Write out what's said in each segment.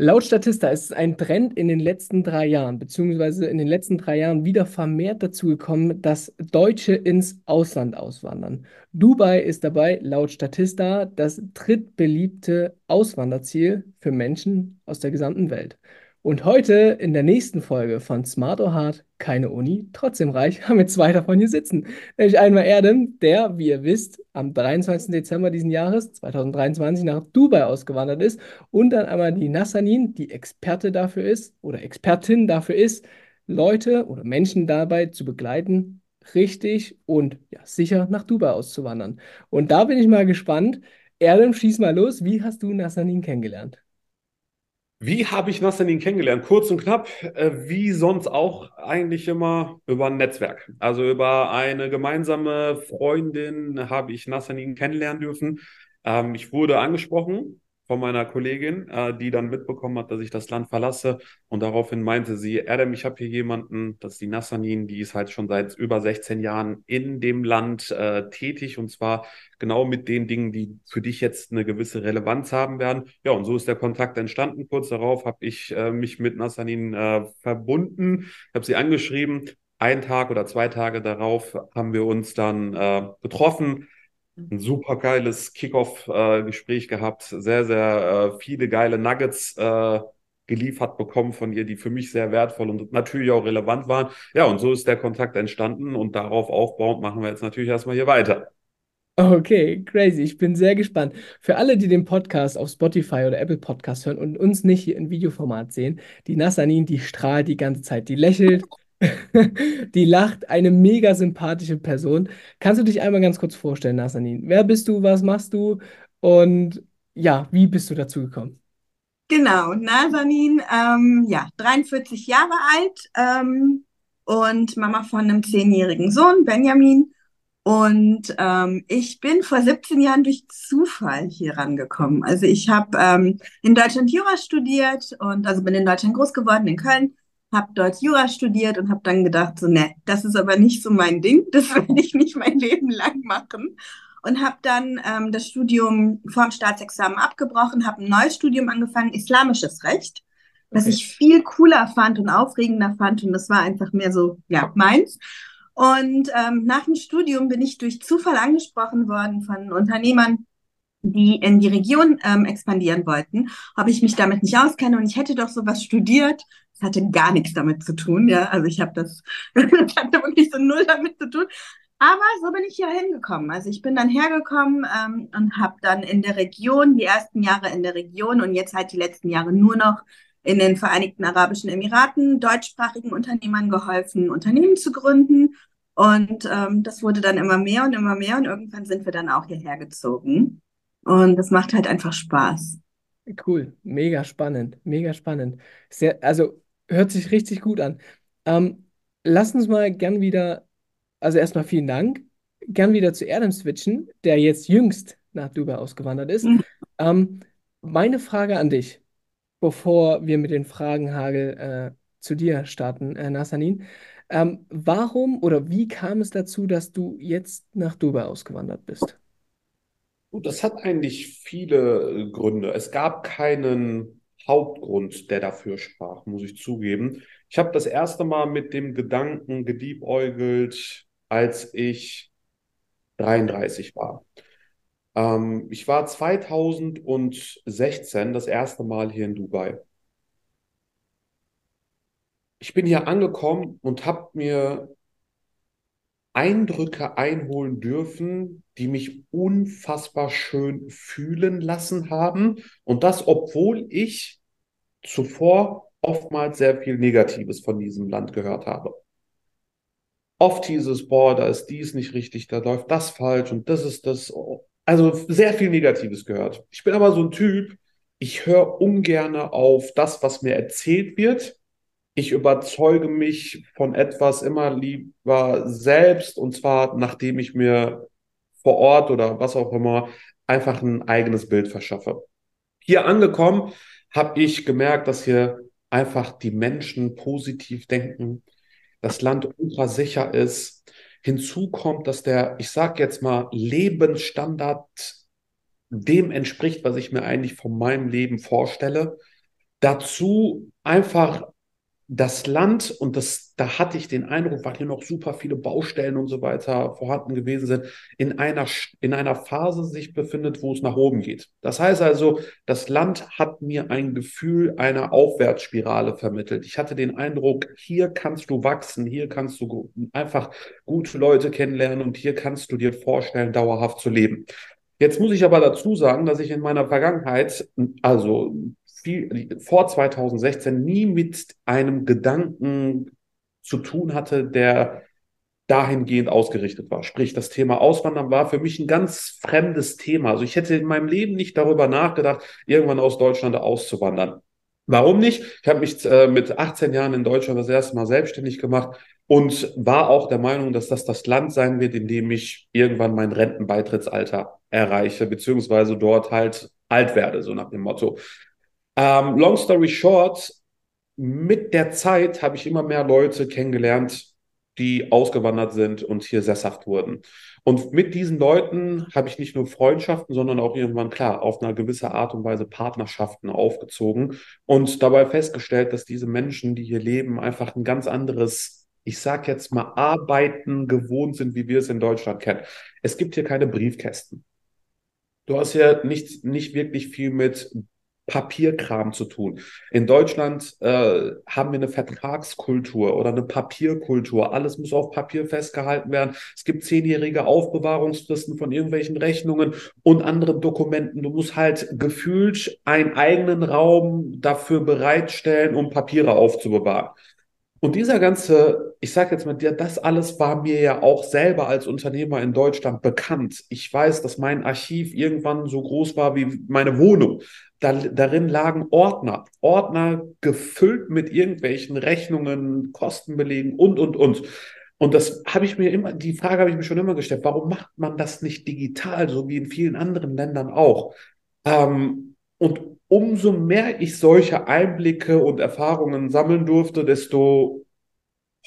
Laut Statista ist es ein Trend in den letzten drei Jahren, beziehungsweise in den letzten drei Jahren wieder vermehrt dazu gekommen, dass Deutsche ins Ausland auswandern. Dubai ist dabei laut Statista das drittbeliebte Auswanderziel für Menschen aus der gesamten Welt. Und heute in der nächsten Folge von Smart or Hard, keine Uni, trotzdem reich, haben wir zwei davon hier sitzen. Nämlich einmal Erdem, der, wie ihr wisst, am 23. Dezember diesen Jahres, 2023, nach Dubai ausgewandert ist. Und dann einmal die Nassanin, die Experte dafür ist oder Expertin dafür ist, Leute oder Menschen dabei zu begleiten, richtig und ja, sicher nach Dubai auszuwandern. Und da bin ich mal gespannt. Erdem, schieß mal los. Wie hast du Nassanin kennengelernt? Wie habe ich Nassanin kennengelernt? Kurz und knapp, äh, wie sonst auch eigentlich immer über ein Netzwerk. Also über eine gemeinsame Freundin habe ich Nassanin kennenlernen dürfen. Ähm, ich wurde angesprochen von meiner Kollegin, äh, die dann mitbekommen hat, dass ich das Land verlasse. Und daraufhin meinte sie, Adam, ich habe hier jemanden, das ist die Nassanin, die ist halt schon seit über 16 Jahren in dem Land äh, tätig und zwar genau mit den Dingen, die für dich jetzt eine gewisse Relevanz haben werden. Ja, und so ist der Kontakt entstanden. Kurz darauf habe ich äh, mich mit Nassanin äh, verbunden, habe sie angeschrieben. Ein Tag oder zwei Tage darauf haben wir uns dann äh, getroffen ein super geiles Kickoff-Gespräch äh, gehabt, sehr, sehr äh, viele geile Nuggets äh, geliefert bekommen von ihr, die für mich sehr wertvoll und natürlich auch relevant waren. Ja, und so ist der Kontakt entstanden und darauf aufbauend machen wir jetzt natürlich erstmal hier weiter. Okay, crazy. Ich bin sehr gespannt. Für alle, die den Podcast auf Spotify oder Apple Podcast hören und uns nicht hier in Videoformat sehen, die Nassanin, die strahlt die ganze Zeit, die lächelt, Die lacht, eine mega sympathische Person. Kannst du dich einmal ganz kurz vorstellen, Nasanin? Wer bist du, was machst du und ja, wie bist du dazu gekommen? Genau, Nasanin, ähm, ja, 43 Jahre alt ähm, und Mama von einem zehnjährigen Sohn, Benjamin. Und ähm, ich bin vor 17 Jahren durch Zufall hier rangekommen. Also ich habe ähm, in Deutschland Jura studiert und also bin in Deutschland groß geworden, in Köln habe dort Jura studiert und habe dann gedacht, so, ne, das ist aber nicht so mein Ding, das werde ich nicht mein Leben lang machen. Und habe dann ähm, das Studium vorm Staatsexamen abgebrochen, habe ein neues Studium angefangen, Islamisches Recht, was okay. ich viel cooler fand und aufregender fand. Und das war einfach mehr so, ja, meins. Und ähm, nach dem Studium bin ich durch Zufall angesprochen worden von Unternehmern, die in die Region ähm, expandieren wollten, ob ich mich damit nicht auskenne und ich hätte doch sowas studiert, das hatte gar nichts damit zu tun, ja. Also ich habe das, das hatte wirklich so null damit zu tun. Aber so bin ich hier hingekommen. Also ich bin dann hergekommen ähm, und habe dann in der Region, die ersten Jahre in der Region und jetzt halt die letzten Jahre nur noch in den Vereinigten Arabischen Emiraten deutschsprachigen Unternehmern geholfen, Unternehmen zu gründen. Und ähm, das wurde dann immer mehr und immer mehr und irgendwann sind wir dann auch hierher gezogen. Und das macht halt einfach Spaß. Cool, mega spannend, mega spannend. Sehr, also Hört sich richtig gut an. Ähm, lass uns mal gern wieder, also erstmal vielen Dank, gern wieder zu Erdem switchen, der jetzt jüngst nach Dubai ausgewandert ist. Mhm. Ähm, meine Frage an dich, bevor wir mit den Fragenhagel äh, zu dir starten, äh, Nassanin. Ähm, warum oder wie kam es dazu, dass du jetzt nach Dubai ausgewandert bist? Das hat eigentlich viele Gründe. Es gab keinen Hauptgrund, der dafür sprach, muss ich zugeben. Ich habe das erste Mal mit dem Gedanken gediebäugelt, als ich 33 war. Ähm, ich war 2016 das erste Mal hier in Dubai. Ich bin hier angekommen und habe mir Eindrücke einholen dürfen, die mich unfassbar schön fühlen lassen haben. Und das, obwohl ich zuvor oftmals sehr viel Negatives von diesem Land gehört habe. Oft hieß es, boah, da ist dies nicht richtig, da läuft das falsch und das ist das. Also sehr viel Negatives gehört. Ich bin aber so ein Typ, ich höre ungern auf das, was mir erzählt wird. Ich überzeuge mich von etwas immer lieber selbst und zwar nachdem ich mir vor Ort oder was auch immer einfach ein eigenes Bild verschaffe. Hier angekommen habe ich gemerkt, dass hier einfach die Menschen positiv denken, das Land ultra sicher ist. Hinzu kommt, dass der, ich sage jetzt mal, Lebensstandard dem entspricht, was ich mir eigentlich von meinem Leben vorstelle. Dazu einfach das Land, und das, da hatte ich den Eindruck, weil hier noch super viele Baustellen und so weiter vorhanden gewesen sind, in einer, in einer Phase sich befindet, wo es nach oben geht. Das heißt also, das Land hat mir ein Gefühl einer Aufwärtsspirale vermittelt. Ich hatte den Eindruck, hier kannst du wachsen, hier kannst du einfach gute Leute kennenlernen und hier kannst du dir vorstellen, dauerhaft zu leben. Jetzt muss ich aber dazu sagen, dass ich in meiner Vergangenheit, also viel, vor 2016 nie mit einem Gedanken zu tun hatte, der dahingehend ausgerichtet war. Sprich, das Thema Auswandern war für mich ein ganz fremdes Thema. Also ich hätte in meinem Leben nicht darüber nachgedacht, irgendwann aus Deutschland auszuwandern. Warum nicht? Ich habe mich äh, mit 18 Jahren in Deutschland das erste Mal selbstständig gemacht und war auch der Meinung, dass das das Land sein wird, in dem ich irgendwann mein Rentenbeitrittsalter erreiche, beziehungsweise dort halt alt werde, so nach dem Motto. Ähm, long story short, mit der Zeit habe ich immer mehr Leute kennengelernt, die ausgewandert sind und hier sesshaft wurden. Und mit diesen Leuten habe ich nicht nur Freundschaften, sondern auch irgendwann klar auf eine gewisse Art und Weise Partnerschaften aufgezogen und dabei festgestellt, dass diese Menschen, die hier leben, einfach ein ganz anderes, ich sage jetzt mal, Arbeiten gewohnt sind, wie wir es in Deutschland kennen. Es gibt hier keine Briefkästen. Du hast ja nicht, nicht wirklich viel mit Papierkram zu tun. In Deutschland äh, haben wir eine Vertragskultur oder eine Papierkultur. Alles muss auf Papier festgehalten werden. Es gibt zehnjährige Aufbewahrungsfristen von irgendwelchen Rechnungen und anderen Dokumenten. Du musst halt gefühlt einen eigenen Raum dafür bereitstellen, um Papiere aufzubewahren. Und dieser ganze, ich sage jetzt mal, das alles war mir ja auch selber als Unternehmer in Deutschland bekannt. Ich weiß, dass mein Archiv irgendwann so groß war wie meine Wohnung. Da, darin lagen Ordner, Ordner gefüllt mit irgendwelchen Rechnungen, Kostenbelegen und, und, und. Und das habe ich mir immer, die Frage habe ich mir schon immer gestellt, warum macht man das nicht digital, so wie in vielen anderen Ländern auch? Ähm, und umso mehr ich solche Einblicke und Erfahrungen sammeln durfte, desto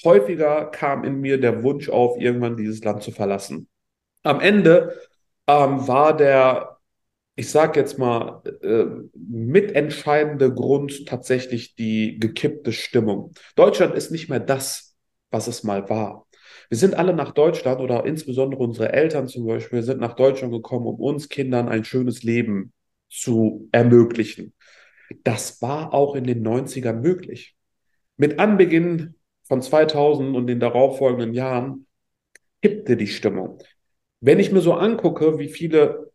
häufiger kam in mir der Wunsch auf, irgendwann dieses Land zu verlassen. Am Ende ähm, war der, ich sage jetzt mal, äh, mitentscheidende Grund tatsächlich die gekippte Stimmung. Deutschland ist nicht mehr das, was es mal war. Wir sind alle nach Deutschland oder insbesondere unsere Eltern zum Beispiel sind nach Deutschland gekommen, um uns Kindern ein schönes Leben zu ermöglichen. Das war auch in den 90ern möglich. Mit Anbeginn von 2000 und den darauffolgenden Jahren kippte die Stimmung. Wenn ich mir so angucke, wie viele,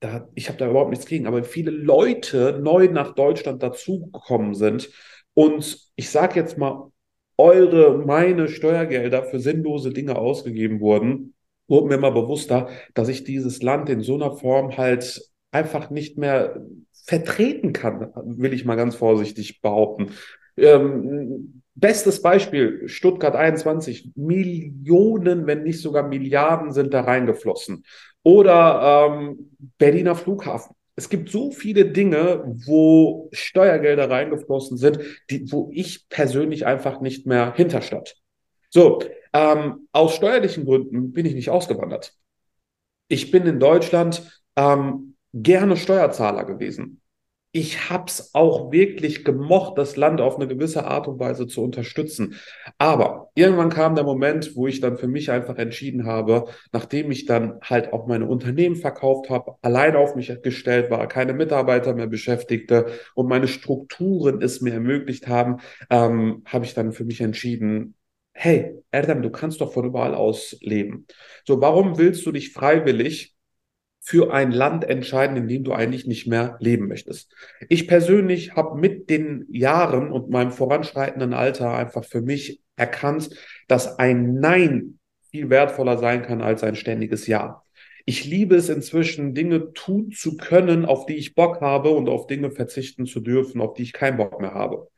da, ich habe da überhaupt nichts gegen, aber viele Leute neu nach Deutschland dazugekommen sind und ich sage jetzt mal, eure, meine Steuergelder für sinnlose Dinge ausgegeben wurden, wurde mir immer bewusster, dass ich dieses Land in so einer Form halt einfach nicht mehr vertreten kann, will ich mal ganz vorsichtig behaupten. Ähm, bestes Beispiel, Stuttgart 21, Millionen, wenn nicht sogar Milliarden sind da reingeflossen. Oder ähm, Berliner Flughafen. Es gibt so viele Dinge, wo Steuergelder reingeflossen sind, die, wo ich persönlich einfach nicht mehr hinterstand. So, ähm, aus steuerlichen Gründen bin ich nicht ausgewandert. Ich bin in Deutschland ähm, gerne Steuerzahler gewesen. Ich habe es auch wirklich gemocht, das Land auf eine gewisse Art und Weise zu unterstützen. Aber irgendwann kam der Moment, wo ich dann für mich einfach entschieden habe, nachdem ich dann halt auch meine Unternehmen verkauft habe, allein auf mich gestellt war, keine Mitarbeiter mehr beschäftigte und meine Strukturen es mir ermöglicht haben, ähm, habe ich dann für mich entschieden, hey, Erdem, du kannst doch von überall aus leben. So, warum willst du dich freiwillig für ein Land entscheiden, in dem du eigentlich nicht mehr leben möchtest. Ich persönlich habe mit den Jahren und meinem voranschreitenden Alter einfach für mich erkannt, dass ein Nein viel wertvoller sein kann als ein ständiges Ja. Ich liebe es inzwischen, Dinge tun zu können, auf die ich Bock habe und auf Dinge verzichten zu dürfen, auf die ich keinen Bock mehr habe.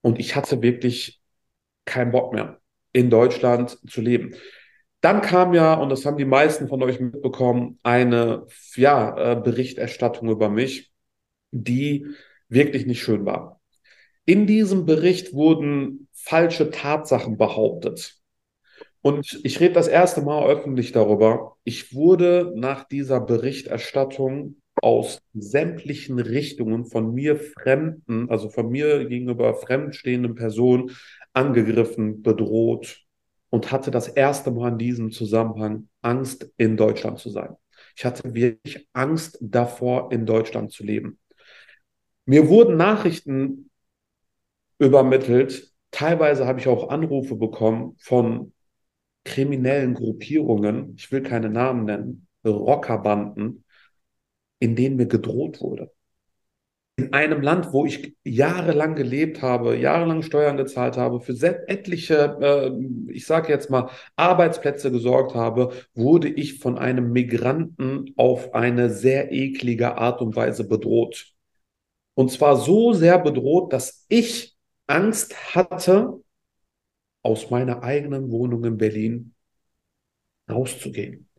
Und ich hatte wirklich keinen Bock mehr, in Deutschland zu leben. Dann kam ja, und das haben die meisten von euch mitbekommen, eine ja, äh, Berichterstattung über mich, die wirklich nicht schön war. In diesem Bericht wurden falsche Tatsachen behauptet. Und ich rede das erste Mal öffentlich darüber. Ich wurde nach dieser Berichterstattung aus sämtlichen Richtungen von mir fremden, also von mir gegenüber fremdstehenden Personen angegriffen, bedroht und hatte das erste Mal in diesem Zusammenhang Angst, in Deutschland zu sein. Ich hatte wirklich Angst davor, in Deutschland zu leben. Mir wurden Nachrichten übermittelt. Teilweise habe ich auch Anrufe bekommen von kriminellen Gruppierungen, ich will keine Namen nennen, Rockerbanden, in denen mir gedroht wurde. In einem Land, wo ich jahrelang gelebt habe, jahrelang Steuern gezahlt habe, für etliche, äh, ich sage jetzt mal, Arbeitsplätze gesorgt habe, wurde ich von einem Migranten auf eine sehr eklige Art und Weise bedroht. Und zwar so sehr bedroht, dass ich Angst hatte, aus meiner eigenen Wohnung in Berlin rauszugehen.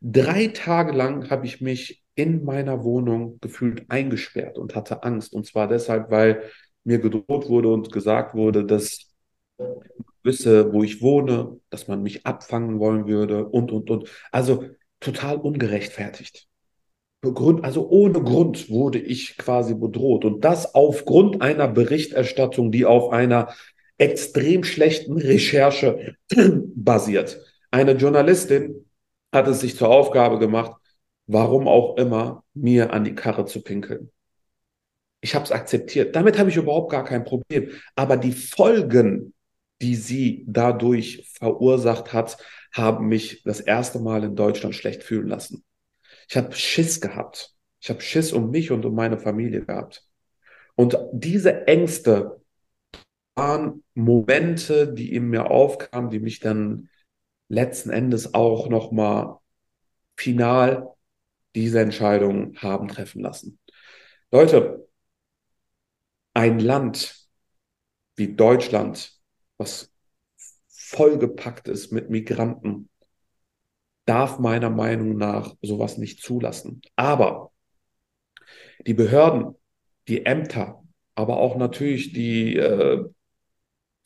Drei Tage lang habe ich mich in meiner Wohnung gefühlt eingesperrt und hatte Angst. Und zwar deshalb, weil mir gedroht wurde und gesagt wurde, dass man wisse, wo ich wohne, dass man mich abfangen wollen würde und, und, und. Also total ungerechtfertigt. Grund, also ohne Grund wurde ich quasi bedroht. Und das aufgrund einer Berichterstattung, die auf einer extrem schlechten Recherche basiert. Eine Journalistin hat es sich zur Aufgabe gemacht, warum auch immer, mir an die Karre zu pinkeln. Ich habe es akzeptiert. Damit habe ich überhaupt gar kein Problem. Aber die Folgen, die sie dadurch verursacht hat, haben mich das erste Mal in Deutschland schlecht fühlen lassen. Ich habe Schiss gehabt. Ich habe Schiss um mich und um meine Familie gehabt. Und diese Ängste waren Momente, die in mir aufkamen, die mich dann letzten Endes auch nochmal final diese Entscheidung haben treffen lassen. Leute, ein Land wie Deutschland, was vollgepackt ist mit Migranten, darf meiner Meinung nach sowas nicht zulassen. Aber die Behörden, die Ämter, aber auch natürlich die äh,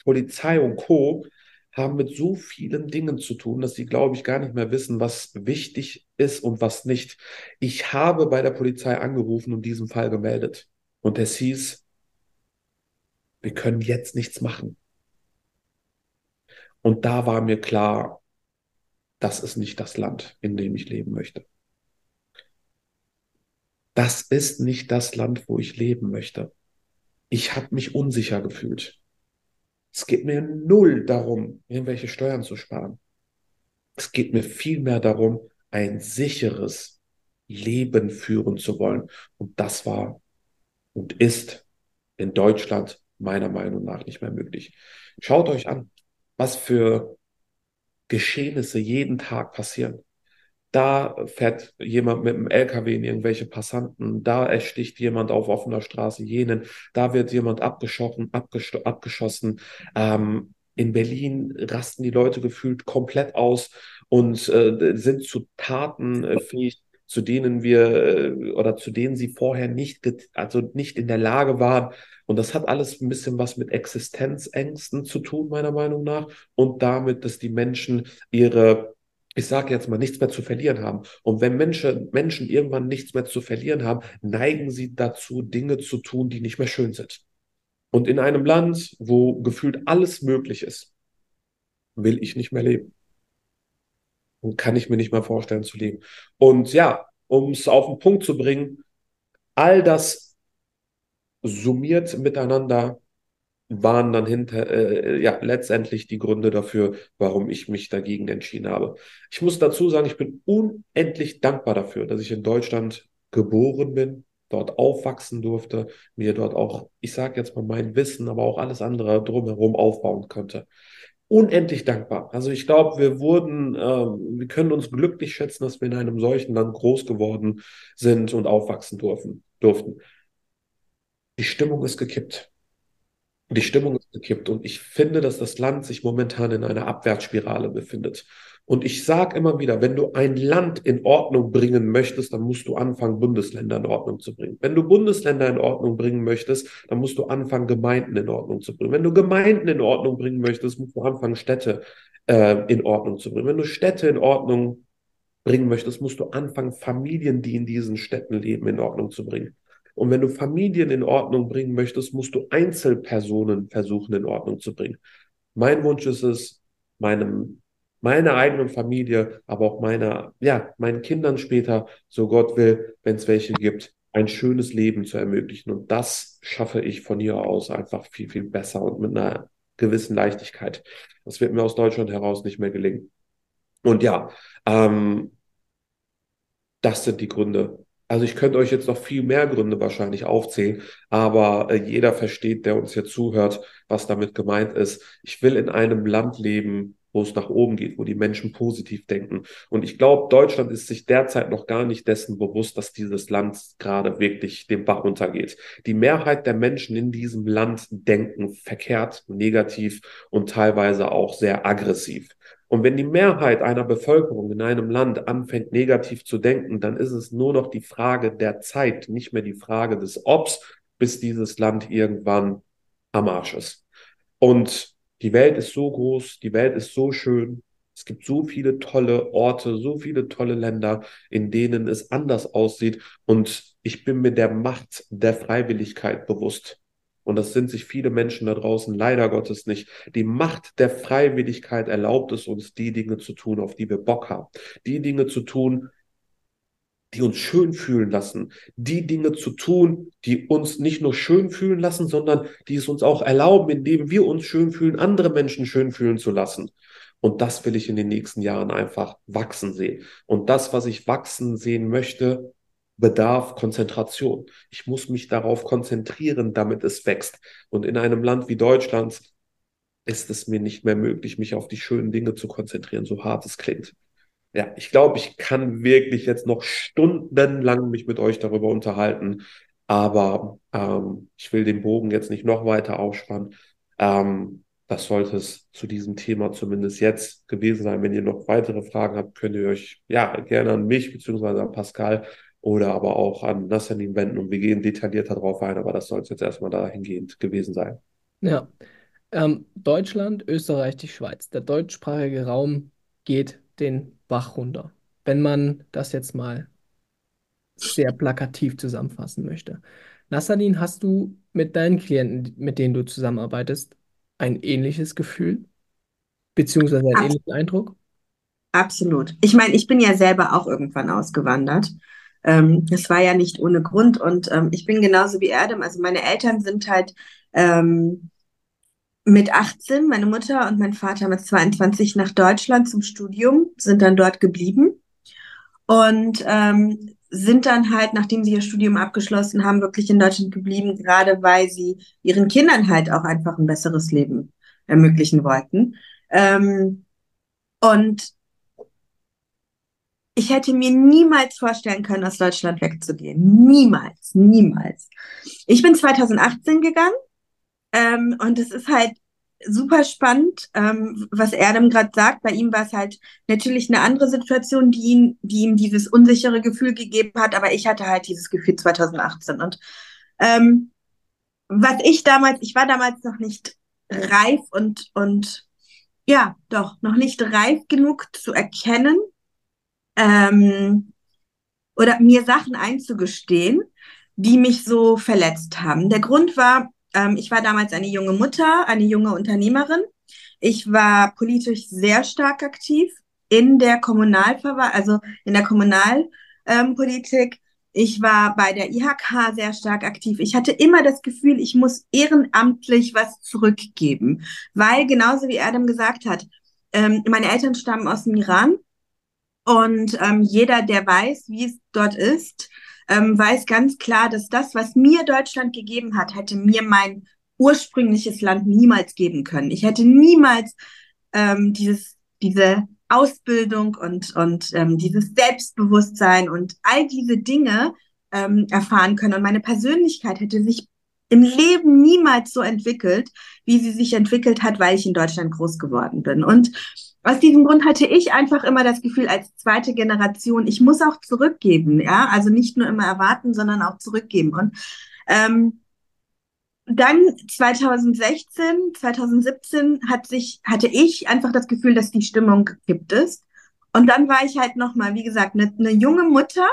Polizei und Co. haben mit so vielen Dingen zu tun, dass sie, glaube ich, gar nicht mehr wissen, was wichtig ist und was nicht. Ich habe bei der Polizei angerufen und diesen Fall gemeldet. Und es hieß, wir können jetzt nichts machen. Und da war mir klar, das ist nicht das Land, in dem ich leben möchte. Das ist nicht das Land, wo ich leben möchte. Ich habe mich unsicher gefühlt. Es geht mir null darum, irgendwelche Steuern zu sparen. Es geht mir vielmehr darum, ein sicheres Leben führen zu wollen. Und das war und ist in Deutschland meiner Meinung nach nicht mehr möglich. Schaut euch an, was für Geschehnisse jeden Tag passieren. Da fährt jemand mit einem LKW in irgendwelche Passanten, da ersticht jemand auf offener Straße jenen, da wird jemand abgeschossen, abgesch abgeschossen. Ähm, in Berlin rasten die Leute gefühlt komplett aus und äh, sind zu Taten äh, fähig, zu denen wir äh, oder zu denen sie vorher nicht, also nicht in der Lage waren. Und das hat alles ein bisschen was mit Existenzängsten zu tun, meiner Meinung nach, und damit, dass die Menschen ihre ich sage jetzt mal, nichts mehr zu verlieren haben. Und wenn Menschen, Menschen irgendwann nichts mehr zu verlieren haben, neigen sie dazu, Dinge zu tun, die nicht mehr schön sind. Und in einem Land, wo gefühlt alles möglich ist, will ich nicht mehr leben. Und kann ich mir nicht mehr vorstellen zu leben. Und ja, um es auf den Punkt zu bringen, all das summiert miteinander waren dann hinter, äh, ja, letztendlich die Gründe dafür, warum ich mich dagegen entschieden habe. Ich muss dazu sagen, ich bin unendlich dankbar dafür, dass ich in Deutschland geboren bin, dort aufwachsen durfte, mir dort auch, ich sage jetzt mal mein Wissen, aber auch alles andere drumherum aufbauen konnte. Unendlich dankbar. Also ich glaube, wir wurden, ähm, wir können uns glücklich schätzen, dass wir in einem solchen Land groß geworden sind und aufwachsen durften. durften. Die Stimmung ist gekippt. Die Stimmung ist gekippt und ich finde, dass das Land sich momentan in einer Abwärtsspirale befindet. Und ich sage immer wieder, wenn du ein Land in Ordnung bringen möchtest, dann musst du anfangen, Bundesländer in Ordnung zu bringen. Wenn du Bundesländer in Ordnung bringen möchtest, dann musst du anfangen, Gemeinden in Ordnung zu bringen. Wenn du Gemeinden in Ordnung bringen möchtest, musst du anfangen, Städte äh, in Ordnung zu bringen. Wenn du Städte in Ordnung bringen möchtest, musst du anfangen, Familien, die in diesen Städten leben, in Ordnung zu bringen. Und wenn du Familien in Ordnung bringen möchtest, musst du Einzelpersonen versuchen in Ordnung zu bringen. Mein Wunsch ist es, meinem, meiner eigenen Familie, aber auch meiner, ja, meinen Kindern später, so Gott will, wenn es welche gibt, ein schönes Leben zu ermöglichen. Und das schaffe ich von hier aus einfach viel, viel besser und mit einer gewissen Leichtigkeit. Das wird mir aus Deutschland heraus nicht mehr gelingen. Und ja, ähm, das sind die Gründe. Also ich könnte euch jetzt noch viel mehr Gründe wahrscheinlich aufzählen, aber äh, jeder versteht, der uns hier zuhört, was damit gemeint ist. Ich will in einem Land leben, wo es nach oben geht, wo die Menschen positiv denken. Und ich glaube, Deutschland ist sich derzeit noch gar nicht dessen bewusst, dass dieses Land gerade wirklich den Bach runtergeht. Die Mehrheit der Menschen in diesem Land denken verkehrt, negativ und teilweise auch sehr aggressiv. Und wenn die Mehrheit einer Bevölkerung in einem Land anfängt, negativ zu denken, dann ist es nur noch die Frage der Zeit, nicht mehr die Frage des Obs, bis dieses Land irgendwann am Arsch ist. Und die Welt ist so groß, die Welt ist so schön. Es gibt so viele tolle Orte, so viele tolle Länder, in denen es anders aussieht. Und ich bin mir der Macht der Freiwilligkeit bewusst. Und das sind sich viele Menschen da draußen leider Gottes nicht. Die Macht der Freiwilligkeit erlaubt es uns, die Dinge zu tun, auf die wir Bock haben. Die Dinge zu tun, die uns schön fühlen lassen. Die Dinge zu tun, die uns nicht nur schön fühlen lassen, sondern die es uns auch erlauben, indem wir uns schön fühlen, andere Menschen schön fühlen zu lassen. Und das will ich in den nächsten Jahren einfach wachsen sehen. Und das, was ich wachsen sehen möchte, bedarf Konzentration. Ich muss mich darauf konzentrieren, damit es wächst. Und in einem Land wie Deutschland ist es mir nicht mehr möglich, mich auf die schönen Dinge zu konzentrieren, so hart es klingt. Ja, ich glaube, ich kann wirklich jetzt noch stundenlang mich mit euch darüber unterhalten, aber ähm, ich will den Bogen jetzt nicht noch weiter aufspannen. Ähm, das sollte es zu diesem Thema zumindest jetzt gewesen sein. Wenn ihr noch weitere Fragen habt, könnt ihr euch ja gerne an mich beziehungsweise an Pascal oder aber auch an Nassanin wenden und wir gehen detaillierter drauf ein, aber das soll es jetzt erstmal dahingehend gewesen sein. Ja, ähm, Deutschland, Österreich, die Schweiz. Der deutschsprachige Raum geht den Bach runter, wenn man das jetzt mal sehr plakativ zusammenfassen möchte. Nassanin, hast du mit deinen Klienten, mit denen du zusammenarbeitest, ein ähnliches Gefühl, beziehungsweise einen ähnlichen Eindruck? Absolut. Ich meine, ich bin ja selber auch irgendwann ausgewandert. Ähm, das war ja nicht ohne Grund und ähm, ich bin genauso wie Erdem. Also meine Eltern sind halt ähm, mit 18, meine Mutter und mein Vater mit 22 nach Deutschland zum Studium, sind dann dort geblieben und ähm, sind dann halt, nachdem sie ihr Studium abgeschlossen haben, wirklich in Deutschland geblieben, gerade weil sie ihren Kindern halt auch einfach ein besseres Leben ermöglichen wollten. Ähm, und ich hätte mir niemals vorstellen können, aus Deutschland wegzugehen. Niemals, niemals. Ich bin 2018 gegangen ähm, und es ist halt super spannend, ähm, was Erdem gerade sagt. Bei ihm war es halt natürlich eine andere Situation, die ihn, die ihm dieses unsichere Gefühl gegeben hat, aber ich hatte halt dieses Gefühl 2018. Und ähm, was ich damals, ich war damals noch nicht reif und, und ja, doch, noch nicht reif genug zu erkennen, ähm, oder mir Sachen einzugestehen, die mich so verletzt haben. Der Grund war, ähm, ich war damals eine junge Mutter, eine junge Unternehmerin. Ich war politisch sehr stark aktiv in der Kommunalverwaltung, also in der Kommunalpolitik. Ähm, ich war bei der IHK sehr stark aktiv. Ich hatte immer das Gefühl, ich muss ehrenamtlich was zurückgeben, weil genauso wie Adam gesagt hat, ähm, meine Eltern stammen aus dem Iran und ähm, jeder, der weiß, wie es dort ist, ähm, weiß ganz klar, dass das, was mir Deutschland gegeben hat, hätte mir mein ursprüngliches Land niemals geben können. Ich hätte niemals ähm, dieses, diese Ausbildung und, und ähm, dieses Selbstbewusstsein und all diese Dinge ähm, erfahren können. Und meine Persönlichkeit hätte sich im Leben niemals so entwickelt, wie sie sich entwickelt hat, weil ich in Deutschland groß geworden bin. Und aus diesem Grund hatte ich einfach immer das Gefühl, als zweite Generation, ich muss auch zurückgeben, ja, also nicht nur immer erwarten, sondern auch zurückgeben. Und ähm, dann 2016, 2017 hat sich, hatte ich einfach das Gefühl, dass die Stimmung gibt es. Und dann war ich halt nochmal, wie gesagt, eine ne junge Mutter.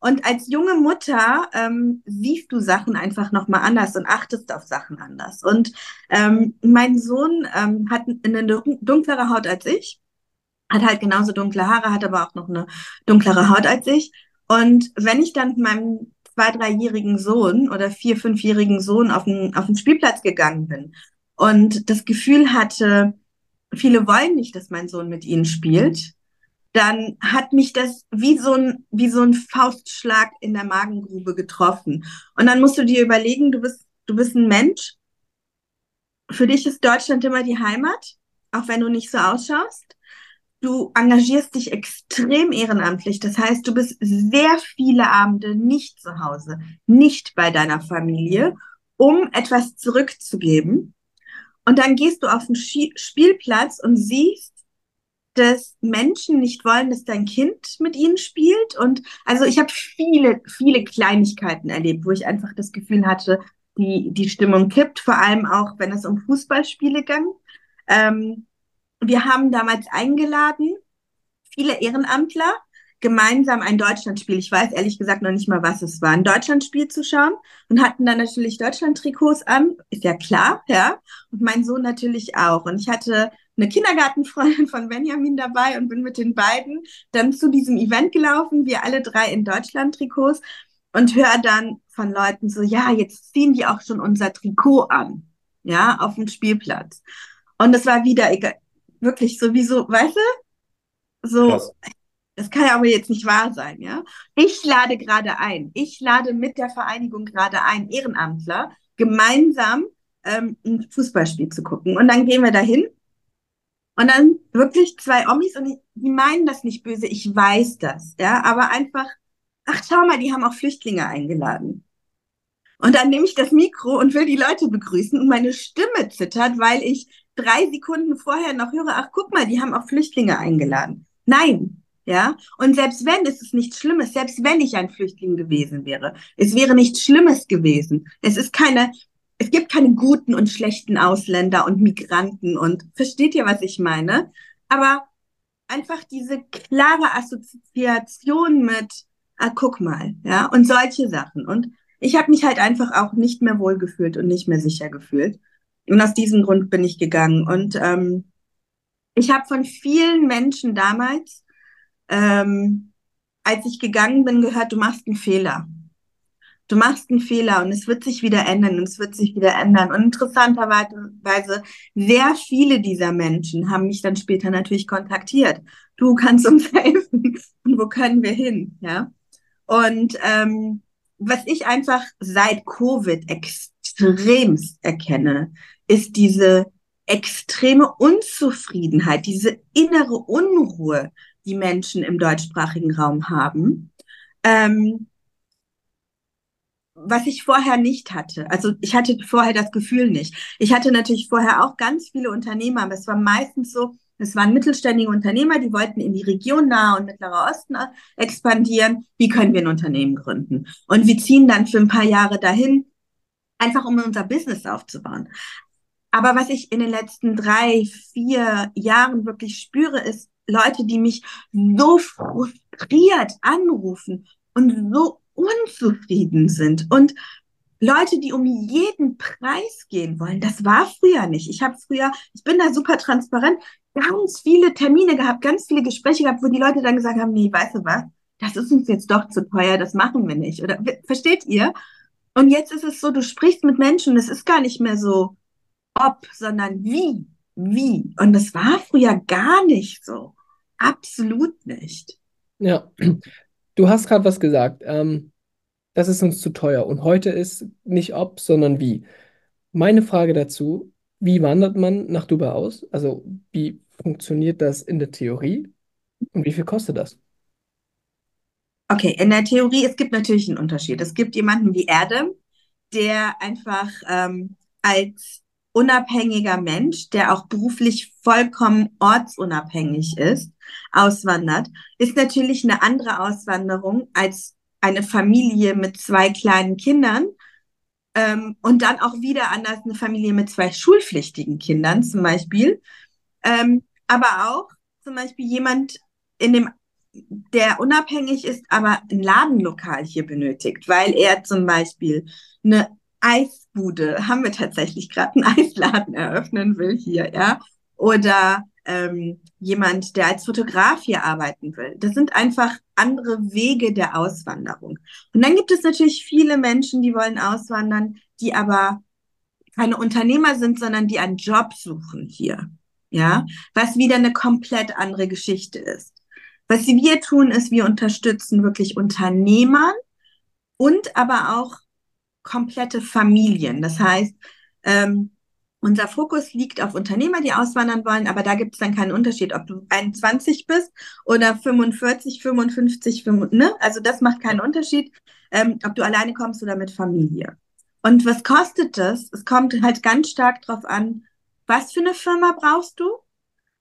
Und als junge Mutter ähm, siehst du Sachen einfach nochmal anders und achtest auf Sachen anders. Und ähm, mein Sohn ähm, hat eine dunklere Haut als ich, hat halt genauso dunkle Haare, hat aber auch noch eine dunklere Haut als ich. Und wenn ich dann mit meinem zwei-, dreijährigen Sohn oder vier-, fünfjährigen Sohn auf den, auf den Spielplatz gegangen bin und das Gefühl hatte, viele wollen nicht, dass mein Sohn mit ihnen spielt, dann hat mich das wie so ein, wie so ein Faustschlag in der Magengrube getroffen. Und dann musst du dir überlegen, du bist, du bist ein Mensch. Für dich ist Deutschland immer die Heimat, auch wenn du nicht so ausschaust. Du engagierst dich extrem ehrenamtlich. Das heißt, du bist sehr viele Abende nicht zu Hause, nicht bei deiner Familie, um etwas zurückzugeben. Und dann gehst du auf den Spielplatz und siehst, dass Menschen nicht wollen, dass dein Kind mit ihnen spielt. Und also ich habe viele, viele Kleinigkeiten erlebt, wo ich einfach das Gefühl hatte, die, die Stimmung kippt, vor allem auch, wenn es um Fußballspiele ging. Ähm, wir haben damals eingeladen, viele Ehrenamtler, gemeinsam ein Deutschlandspiel, ich weiß ehrlich gesagt noch nicht mal, was es war, ein Deutschlandspiel zu schauen und hatten dann natürlich Deutschland-Trikots an, ist ja klar, ja, und mein Sohn natürlich auch. Und ich hatte eine Kindergartenfreundin von Benjamin dabei und bin mit den beiden dann zu diesem Event gelaufen, wir alle drei in Deutschland-Trikots und höre dann von Leuten so, ja, jetzt ziehen die auch schon unser Trikot an, ja, auf dem Spielplatz. Und es war wieder egal, wirklich sowieso, weißt du, so, Krass. das kann ja aber jetzt nicht wahr sein, ja. Ich lade gerade ein, ich lade mit der Vereinigung gerade ein, Ehrenamtler, gemeinsam ähm, ein Fußballspiel zu gucken. Und dann gehen wir dahin und dann wirklich zwei Omis und die meinen das nicht böse, ich weiß das, ja, aber einfach, ach schau mal, die haben auch Flüchtlinge eingeladen. Und dann nehme ich das Mikro und will die Leute begrüßen und meine Stimme zittert, weil ich drei Sekunden vorher noch höre, ach guck mal, die haben auch Flüchtlinge eingeladen. Nein, ja. Und selbst wenn, ist es nichts Schlimmes, selbst wenn ich ein Flüchtling gewesen wäre, es wäre nichts Schlimmes gewesen. Es ist keine es gibt keine guten und schlechten Ausländer und Migranten und versteht ihr, was ich meine? Aber einfach diese klare Assoziation mit, ah, guck mal, ja, und solche Sachen. Und ich habe mich halt einfach auch nicht mehr wohlgefühlt und nicht mehr sicher gefühlt. Und aus diesem Grund bin ich gegangen. Und ähm, ich habe von vielen Menschen damals, ähm, als ich gegangen bin, gehört, du machst einen Fehler du machst einen Fehler und es wird sich wieder ändern und es wird sich wieder ändern. Und interessanterweise, sehr viele dieser Menschen haben mich dann später natürlich kontaktiert. Du kannst uns helfen und wo können wir hin, ja? Und ähm, was ich einfach seit Covid extremst erkenne, ist diese extreme Unzufriedenheit, diese innere Unruhe, die Menschen im deutschsprachigen Raum haben. Ähm, was ich vorher nicht hatte. Also ich hatte vorher das Gefühl nicht. Ich hatte natürlich vorher auch ganz viele Unternehmer, aber es war meistens so, es waren mittelständige Unternehmer, die wollten in die Region Nahe und Mittlerer Osten expandieren. Wie können wir ein Unternehmen gründen? Und wir ziehen dann für ein paar Jahre dahin, einfach um unser Business aufzubauen. Aber was ich in den letzten drei, vier Jahren wirklich spüre, ist Leute, die mich so frustriert anrufen und so unzufrieden sind und Leute, die um jeden Preis gehen wollen. Das war früher nicht. Ich habe früher, ich bin da super transparent, ganz viele Termine gehabt, ganz viele Gespräche gehabt, wo die Leute dann gesagt haben, nee, weißt du was, das ist uns jetzt doch zu teuer, das machen wir nicht. Oder versteht ihr? Und jetzt ist es so, du sprichst mit Menschen, es ist gar nicht mehr so ob, sondern wie, wie. Und das war früher gar nicht so. Absolut nicht. Ja, du hast gerade was gesagt. Ähm, das ist uns zu teuer. Und heute ist nicht ob, sondern wie. Meine Frage dazu, wie wandert man nach Dubai aus? Also wie funktioniert das in der Theorie und wie viel kostet das? Okay, in der Theorie, es gibt natürlich einen Unterschied. Es gibt jemanden wie Adam, der einfach ähm, als unabhängiger Mensch, der auch beruflich vollkommen ortsunabhängig ist, auswandert, ist natürlich eine andere Auswanderung als eine Familie mit zwei kleinen Kindern ähm, und dann auch wieder anders eine Familie mit zwei schulpflichtigen Kindern zum Beispiel. Ähm, aber auch zum Beispiel jemand, in dem, der unabhängig ist, aber ein Ladenlokal hier benötigt, weil er zum Beispiel eine Eisbude, haben wir tatsächlich gerade einen Eisladen eröffnen will hier, ja, oder ähm, jemand, der als Fotograf hier arbeiten will. Das sind einfach andere Wege der Auswanderung. Und dann gibt es natürlich viele Menschen, die wollen auswandern, die aber keine Unternehmer sind, sondern die einen Job suchen hier. Ja, was wieder eine komplett andere Geschichte ist. Was wir tun, ist, wir unterstützen wirklich Unternehmern und aber auch komplette Familien. Das heißt, ähm, unser Fokus liegt auf Unternehmer, die auswandern wollen, aber da gibt es dann keinen Unterschied, ob du 21 bist oder 45, 55, 55 ne? Also das macht keinen Unterschied, ähm, ob du alleine kommst oder mit Familie. Und was kostet das? Es kommt halt ganz stark drauf an, was für eine Firma brauchst du?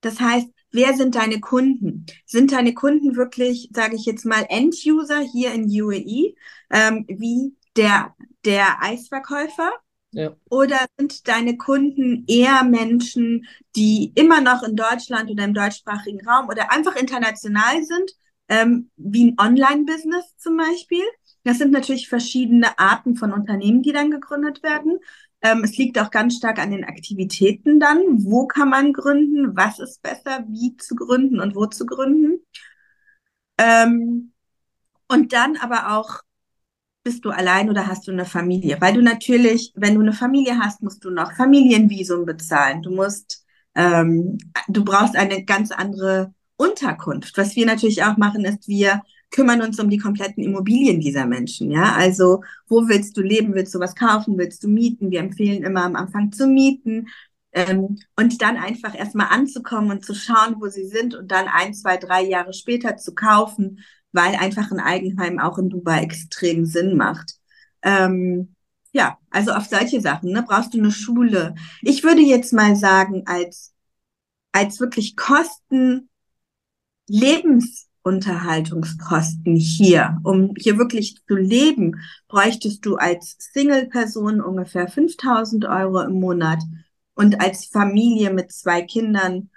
Das heißt, wer sind deine Kunden? Sind deine Kunden wirklich, sage ich jetzt mal, End-User hier in UAE, ähm, wie der, der Eisverkäufer? Ja. Oder sind deine Kunden eher Menschen, die immer noch in Deutschland oder im deutschsprachigen Raum oder einfach international sind, ähm, wie ein Online-Business zum Beispiel? Das sind natürlich verschiedene Arten von Unternehmen, die dann gegründet werden. Ähm, es liegt auch ganz stark an den Aktivitäten dann. Wo kann man gründen? Was ist besser? Wie zu gründen und wo zu gründen? Ähm, und dann aber auch bist du allein oder hast du eine Familie? Weil du natürlich, wenn du eine Familie hast, musst du noch Familienvisum bezahlen. Du musst, ähm, du brauchst eine ganz andere Unterkunft. Was wir natürlich auch machen, ist, wir kümmern uns um die kompletten Immobilien dieser Menschen. Ja, also wo willst du leben? Willst du was kaufen? Willst du mieten? Wir empfehlen immer am Anfang zu mieten. Ähm, und dann einfach erstmal anzukommen und zu schauen, wo sie sind und dann ein, zwei, drei Jahre später zu kaufen, weil einfach ein Eigenheim auch in Dubai extrem Sinn macht. Ähm, ja, also auf solche Sachen, ne, brauchst du eine Schule. Ich würde jetzt mal sagen, als, als wirklich Kosten, Lebensunterhaltungskosten hier, um hier wirklich zu leben, bräuchtest du als Single-Person ungefähr 5000 Euro im Monat und als Familie mit zwei Kindern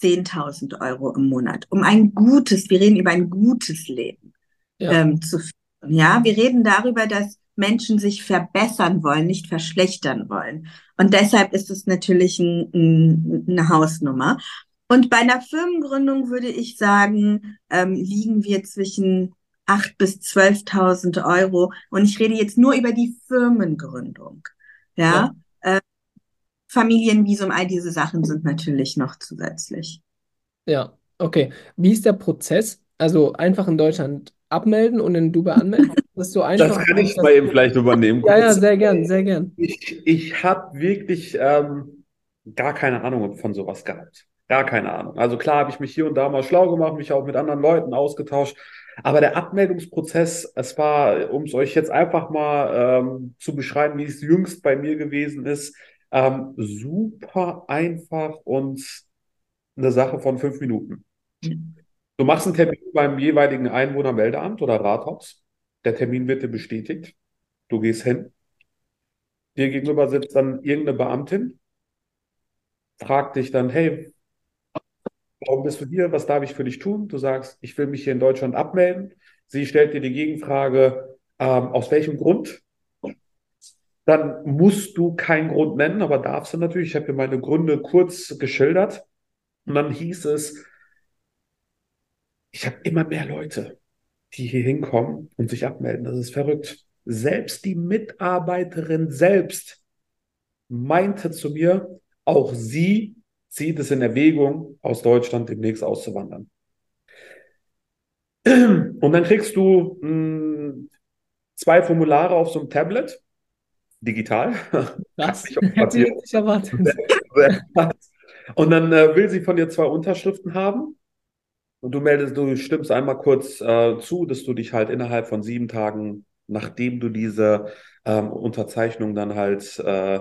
10.000 Euro im Monat, um ein gutes, wir reden über ein gutes Leben ja. ähm, zu führen. Ja, wir reden darüber, dass Menschen sich verbessern wollen, nicht verschlechtern wollen. Und deshalb ist es natürlich ein, ein, eine Hausnummer. Und bei einer Firmengründung würde ich sagen, ähm, liegen wir zwischen 8.000 bis 12.000 Euro. Und ich rede jetzt nur über die Firmengründung. Ja. ja. Familienvisum, all diese Sachen sind natürlich noch zusätzlich. Ja, okay. Wie ist der Prozess? Also einfach in Deutschland abmelden und in Dubai anmelden? Das ist so einfach. Das kann ich mal eben vielleicht übernehmen. Ja, ja, sehr gern, sehr gern. Ich, ich habe wirklich ähm, gar keine Ahnung von sowas gehabt. Gar keine Ahnung. Also klar habe ich mich hier und da mal schlau gemacht, mich auch mit anderen Leuten ausgetauscht. Aber der Abmeldungsprozess, es war, um es euch jetzt einfach mal ähm, zu beschreiben, wie es jüngst bei mir gewesen ist, ähm, super einfach und eine Sache von fünf Minuten. Du machst einen Termin beim jeweiligen Einwohnermeldeamt oder Rathaus. Der Termin wird dir bestätigt. Du gehst hin. Dir gegenüber sitzt dann irgendeine Beamtin, fragt dich dann, hey, warum bist du hier? Was darf ich für dich tun? Du sagst, ich will mich hier in Deutschland abmelden. Sie stellt dir die Gegenfrage, ähm, aus welchem Grund? Dann musst du keinen Grund nennen, aber darfst du natürlich. Ich habe hier meine Gründe kurz geschildert. Und dann hieß es, ich habe immer mehr Leute, die hier hinkommen und sich abmelden. Das ist verrückt. Selbst die Mitarbeiterin selbst meinte zu mir, auch sie zieht es in Erwägung, aus Deutschland demnächst auszuwandern. Und dann kriegst du mh, hm, zwei Formulare auf so einem Tablet digital. Das hätte ich nicht erwartet. Und dann äh, will sie von dir zwei Unterschriften haben. Und du meldest, du stimmst einmal kurz äh, zu, dass du dich halt innerhalb von sieben Tagen, nachdem du diese ähm, Unterzeichnung dann halt äh,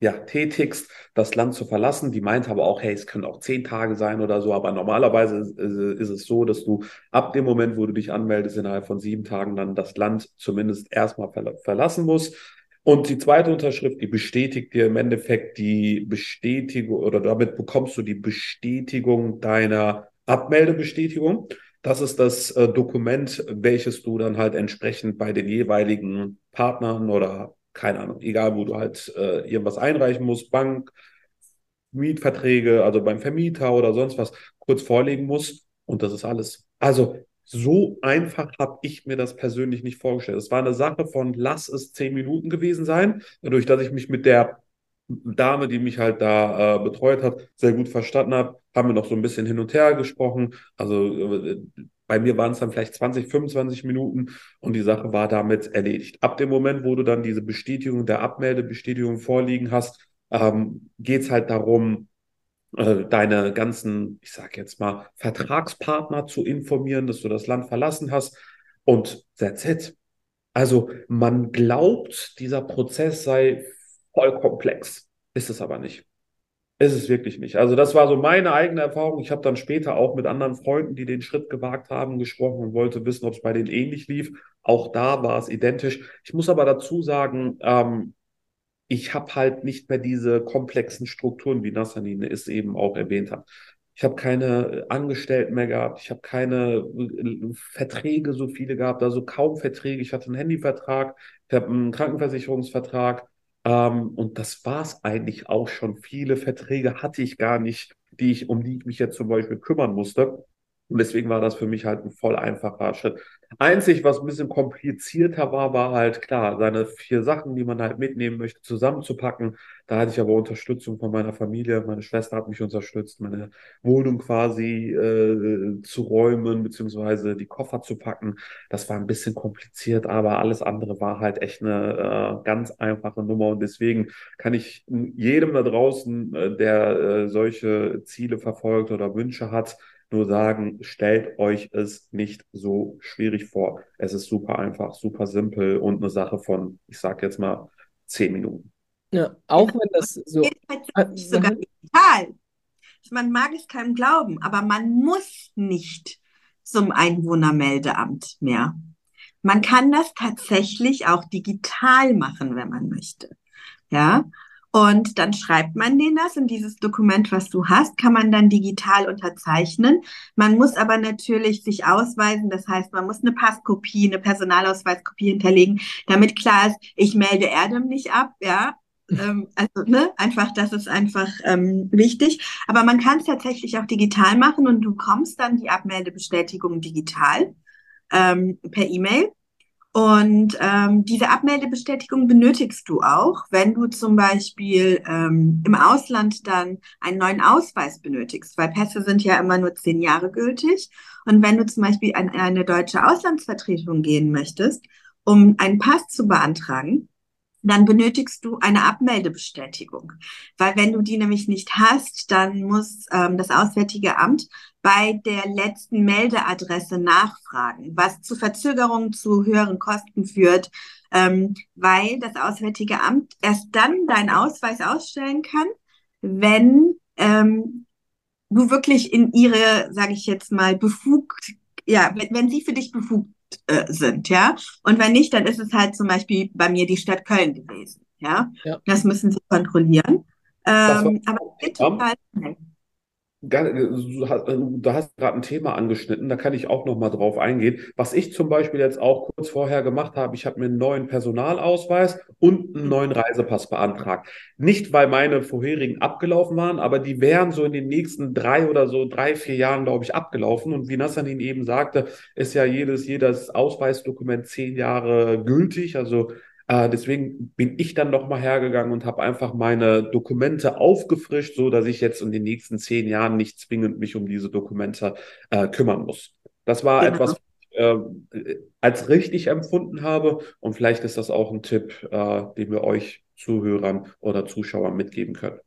ja, tätigst, das Land zu verlassen. Die meint aber auch, hey, es können auch zehn Tage sein oder so, aber normalerweise ist, ist, es so, dass du ab dem Moment, wo du dich anmeldest, innerhalb von sieben Tagen dann das Land zumindest erstmal ver verlassen musst. Und die zweite Unterschrift, die bestätigt dir im Endeffekt die Bestätigung oder damit bekommst du die Bestätigung deiner Abmeldebestätigung. Das ist das äh, Dokument, welches du dann halt entsprechend bei den jeweiligen Partnern oder keine Ahnung, egal wo du halt äh, irgendwas einreichen musst, Bank, Mietverträge, also beim Vermieter oder sonst was, kurz vorlegen musst. Und das ist alles. Also so einfach habe ich mir das persönlich nicht vorgestellt. Es war eine Sache von, lass es zehn Minuten gewesen sein, dadurch, dass ich mich mit der Dame, die mich halt da äh, betreut hat, sehr gut verstanden habe, haben wir noch so ein bisschen hin und her gesprochen. Also äh, bei mir waren es dann vielleicht 20, 25 Minuten und die Sache war damit erledigt. Ab dem Moment, wo du dann diese Bestätigung der Abmeldebestätigung vorliegen hast, ähm, geht es halt darum, äh, deine ganzen, ich sage jetzt mal, Vertragspartner zu informieren, dass du das Land verlassen hast und that's it. Also man glaubt, dieser Prozess sei voll komplex. Ist es aber nicht. Ist es wirklich nicht. Also das war so meine eigene Erfahrung. Ich habe dann später auch mit anderen Freunden, die den Schritt gewagt haben, gesprochen und wollte wissen, ob es bei denen ähnlich lief. Auch da war es identisch. Ich muss aber dazu sagen, ähm, ich habe halt nicht mehr diese komplexen Strukturen, wie Nassanine es eben auch erwähnt hat. Ich habe keine Angestellten mehr gehabt, ich habe keine äh, Verträge so viele gehabt, also kaum Verträge. Ich hatte einen Handyvertrag, ich habe einen Krankenversicherungsvertrag ähm, und das war es eigentlich auch schon. Viele Verträge hatte ich gar nicht, die ich, um die ich mich jetzt zum Beispiel kümmern musste. Und deswegen war das für mich halt ein voll einfacher Schritt. Einzig, was ein bisschen komplizierter war, war halt klar, seine vier Sachen, die man halt mitnehmen möchte, zusammenzupacken. Da hatte ich aber Unterstützung von meiner Familie. Meine Schwester hat mich unterstützt, meine Wohnung quasi äh, zu räumen, beziehungsweise die Koffer zu packen. Das war ein bisschen kompliziert, aber alles andere war halt echt eine äh, ganz einfache Nummer. Und deswegen kann ich jedem da draußen, äh, der äh, solche Ziele verfolgt oder Wünsche hat, nur sagen, stellt euch es nicht so schwierig vor. Es ist super einfach, super simpel und eine Sache von, ich sag jetzt mal, zehn Minuten. Ja, auch wenn das so. Halt sogar digital. Man mag es keinem glauben, aber man muss nicht zum Einwohnermeldeamt mehr. Man kann das tatsächlich auch digital machen, wenn man möchte. Ja, und dann schreibt man denen das in dieses Dokument, was du hast, kann man dann digital unterzeichnen. Man muss aber natürlich sich ausweisen. Das heißt, man muss eine Passkopie, eine Personalausweiskopie hinterlegen, damit klar ist, ich melde Erdem nicht ab, ja. Ähm, also, ne, einfach, das ist einfach ähm, wichtig. Aber man kann es tatsächlich auch digital machen und du bekommst dann die Abmeldebestätigung digital ähm, per E-Mail. Und ähm, diese Abmeldebestätigung benötigst du auch, wenn du zum Beispiel ähm, im Ausland dann einen neuen Ausweis benötigst, weil Pässe sind ja immer nur zehn Jahre gültig. Und wenn du zum Beispiel an eine deutsche Auslandsvertretung gehen möchtest, um einen Pass zu beantragen, dann benötigst du eine Abmeldebestätigung. Weil wenn du die nämlich nicht hast, dann muss ähm, das Auswärtige Amt bei der letzten Meldeadresse nachfragen, was zu Verzögerungen, zu höheren Kosten führt, ähm, weil das Auswärtige Amt erst dann deinen Ausweis ausstellen kann, wenn ähm, du wirklich in ihre, sage ich jetzt mal, befugt, ja, wenn, wenn sie für dich befugt äh, sind, ja. Und wenn nicht, dann ist es halt zum Beispiel bei mir die Stadt Köln gewesen, ja. ja. Das müssen sie kontrollieren. Ähm, aber total schnell. Du hast gerade ein Thema angeschnitten, da kann ich auch noch mal drauf eingehen. Was ich zum Beispiel jetzt auch kurz vorher gemacht habe, ich habe mir einen neuen Personalausweis und einen neuen Reisepass beantragt. Nicht, weil meine vorherigen abgelaufen waren, aber die wären so in den nächsten drei oder so drei, vier Jahren, glaube ich, abgelaufen. Und wie Nassanin eben sagte, ist ja jedes, jedes Ausweisdokument zehn Jahre gültig. Also äh, deswegen bin ich dann nochmal hergegangen und habe einfach meine Dokumente aufgefrischt, so dass ich jetzt in den nächsten zehn Jahren nicht zwingend mich um diese Dokumente äh, kümmern muss. Das war genau. etwas, äh, als richtig empfunden habe. Und vielleicht ist das auch ein Tipp, äh, den wir euch Zuhörern oder Zuschauern mitgeben können.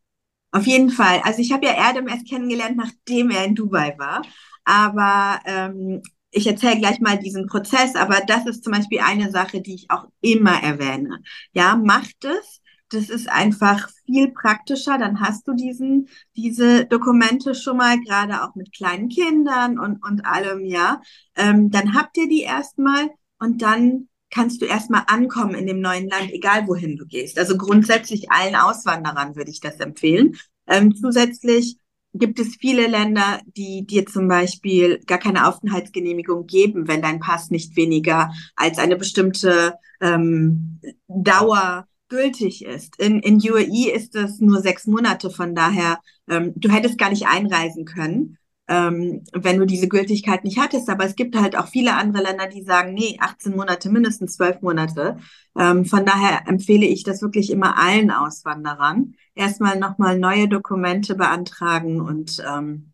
Auf jeden Fall. Also ich habe ja Erdem erst kennengelernt, nachdem er in Dubai war. Aber ähm, ich erzähle gleich mal diesen Prozess, aber das ist zum Beispiel eine Sache, die ich auch immer erwähne. Ja, macht es. Das ist einfach viel praktischer. Dann hast du diesen, diese Dokumente schon mal, gerade auch mit kleinen Kindern und, und allem, ja. Ähm, dann habt ihr die erstmal und dann kannst du erstmal ankommen in dem neuen Land, egal wohin du gehst. Also grundsätzlich allen Auswanderern würde ich das empfehlen. Ähm, zusätzlich gibt es viele Länder, die dir zum Beispiel gar keine Aufenthaltsgenehmigung geben, wenn dein Pass nicht weniger als eine bestimmte ähm, Dauer gültig ist. In, in UAE ist es nur sechs Monate, von daher, ähm, du hättest gar nicht einreisen können ähm, wenn du diese Gültigkeit nicht hattest. Aber es gibt halt auch viele andere Länder, die sagen, nee, 18 Monate, mindestens 12 Monate. Ähm, von daher empfehle ich das wirklich immer allen Auswanderern. Erstmal nochmal neue Dokumente beantragen und ähm,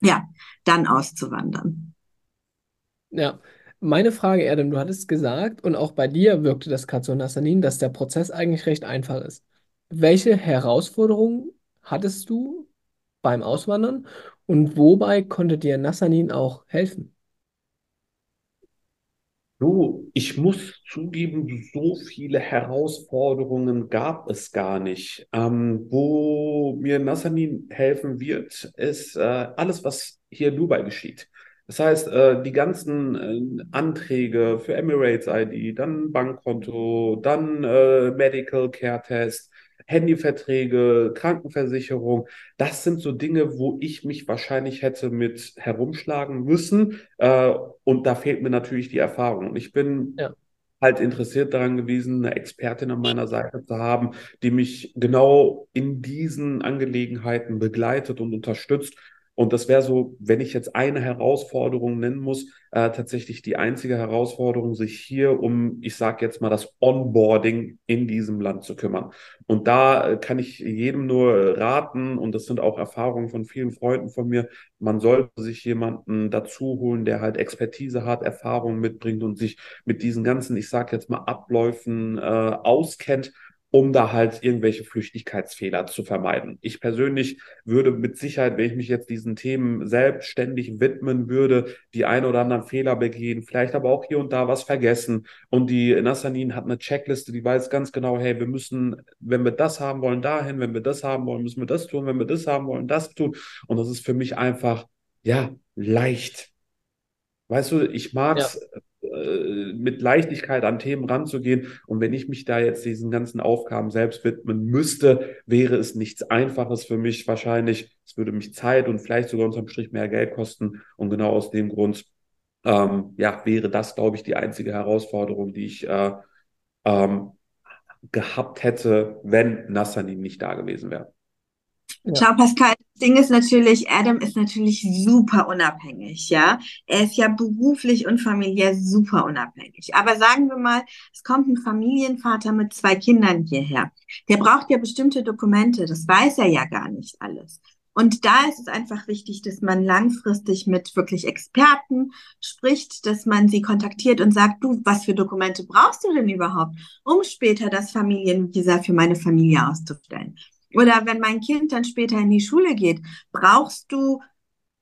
ja, dann auszuwandern. Ja, meine Frage, Erdem, du hattest gesagt, und auch bei dir wirkte das gerade so, Nassanin, dass der Prozess eigentlich recht einfach ist. Welche Herausforderungen hattest du beim Auswandern und wobei konnte dir Nassanin auch helfen? Du, ich muss zugeben, so viele Herausforderungen gab es gar nicht. Ähm, wo mir Nassanin helfen wird, ist äh, alles, was hier in Dubai geschieht. Das heißt, äh, die ganzen äh, Anträge für Emirates ID, dann Bankkonto, dann äh, Medical Care Test, Handyverträge, Krankenversicherung, das sind so Dinge, wo ich mich wahrscheinlich hätte mit herumschlagen müssen. Äh, und da fehlt mir natürlich die Erfahrung. Und ich bin ja. halt interessiert daran gewesen, eine Expertin an meiner Seite zu haben, die mich genau in diesen Angelegenheiten begleitet und unterstützt und das wäre so, wenn ich jetzt eine Herausforderung nennen muss, äh, tatsächlich die einzige Herausforderung, sich hier um, ich sage jetzt mal, das Onboarding in diesem Land zu kümmern. Und da äh, kann ich jedem nur raten, und das sind auch Erfahrungen von vielen Freunden von mir, man sollte sich jemanden dazu holen, der halt Expertise hat, Erfahrung mitbringt und sich mit diesen ganzen, ich sage jetzt mal, Abläufen äh, auskennt um da halt irgendwelche Flüchtigkeitsfehler zu vermeiden. Ich persönlich würde mit Sicherheit, wenn ich mich jetzt diesen Themen selbstständig widmen würde, die ein oder anderen Fehler begehen, vielleicht aber auch hier und da was vergessen. Und die Nassanin hat eine Checkliste, die weiß ganz genau, hey, wir müssen, wenn wir das haben wollen, dahin, wenn wir das haben wollen, müssen wir das tun, wenn wir das haben wollen, das tun. Und das ist für mich einfach, ja, leicht. Weißt du, ich mag es, ja. Äh, mit Leichtigkeit an Themen ranzugehen. Und wenn ich mich da jetzt diesen ganzen Aufgaben selbst widmen müsste, wäre es nichts Einfaches für mich wahrscheinlich. Es würde mich Zeit und vielleicht sogar unterm Strich mehr Geld kosten. Und genau aus dem Grund, ähm, ja, wäre das, glaube ich, die einzige Herausforderung, die ich äh, ähm, gehabt hätte, wenn Nassanin nicht da gewesen wäre. Schau, Pascal, das Ding ist natürlich, Adam ist natürlich super unabhängig, ja. Er ist ja beruflich und familiär super unabhängig. Aber sagen wir mal, es kommt ein Familienvater mit zwei Kindern hierher. Der braucht ja bestimmte Dokumente, das weiß er ja gar nicht alles. Und da ist es einfach wichtig, dass man langfristig mit wirklich Experten spricht, dass man sie kontaktiert und sagt, du, was für Dokumente brauchst du denn überhaupt, um später das Familienvisa für meine Familie auszustellen? Oder wenn mein Kind dann später in die Schule geht, brauchst du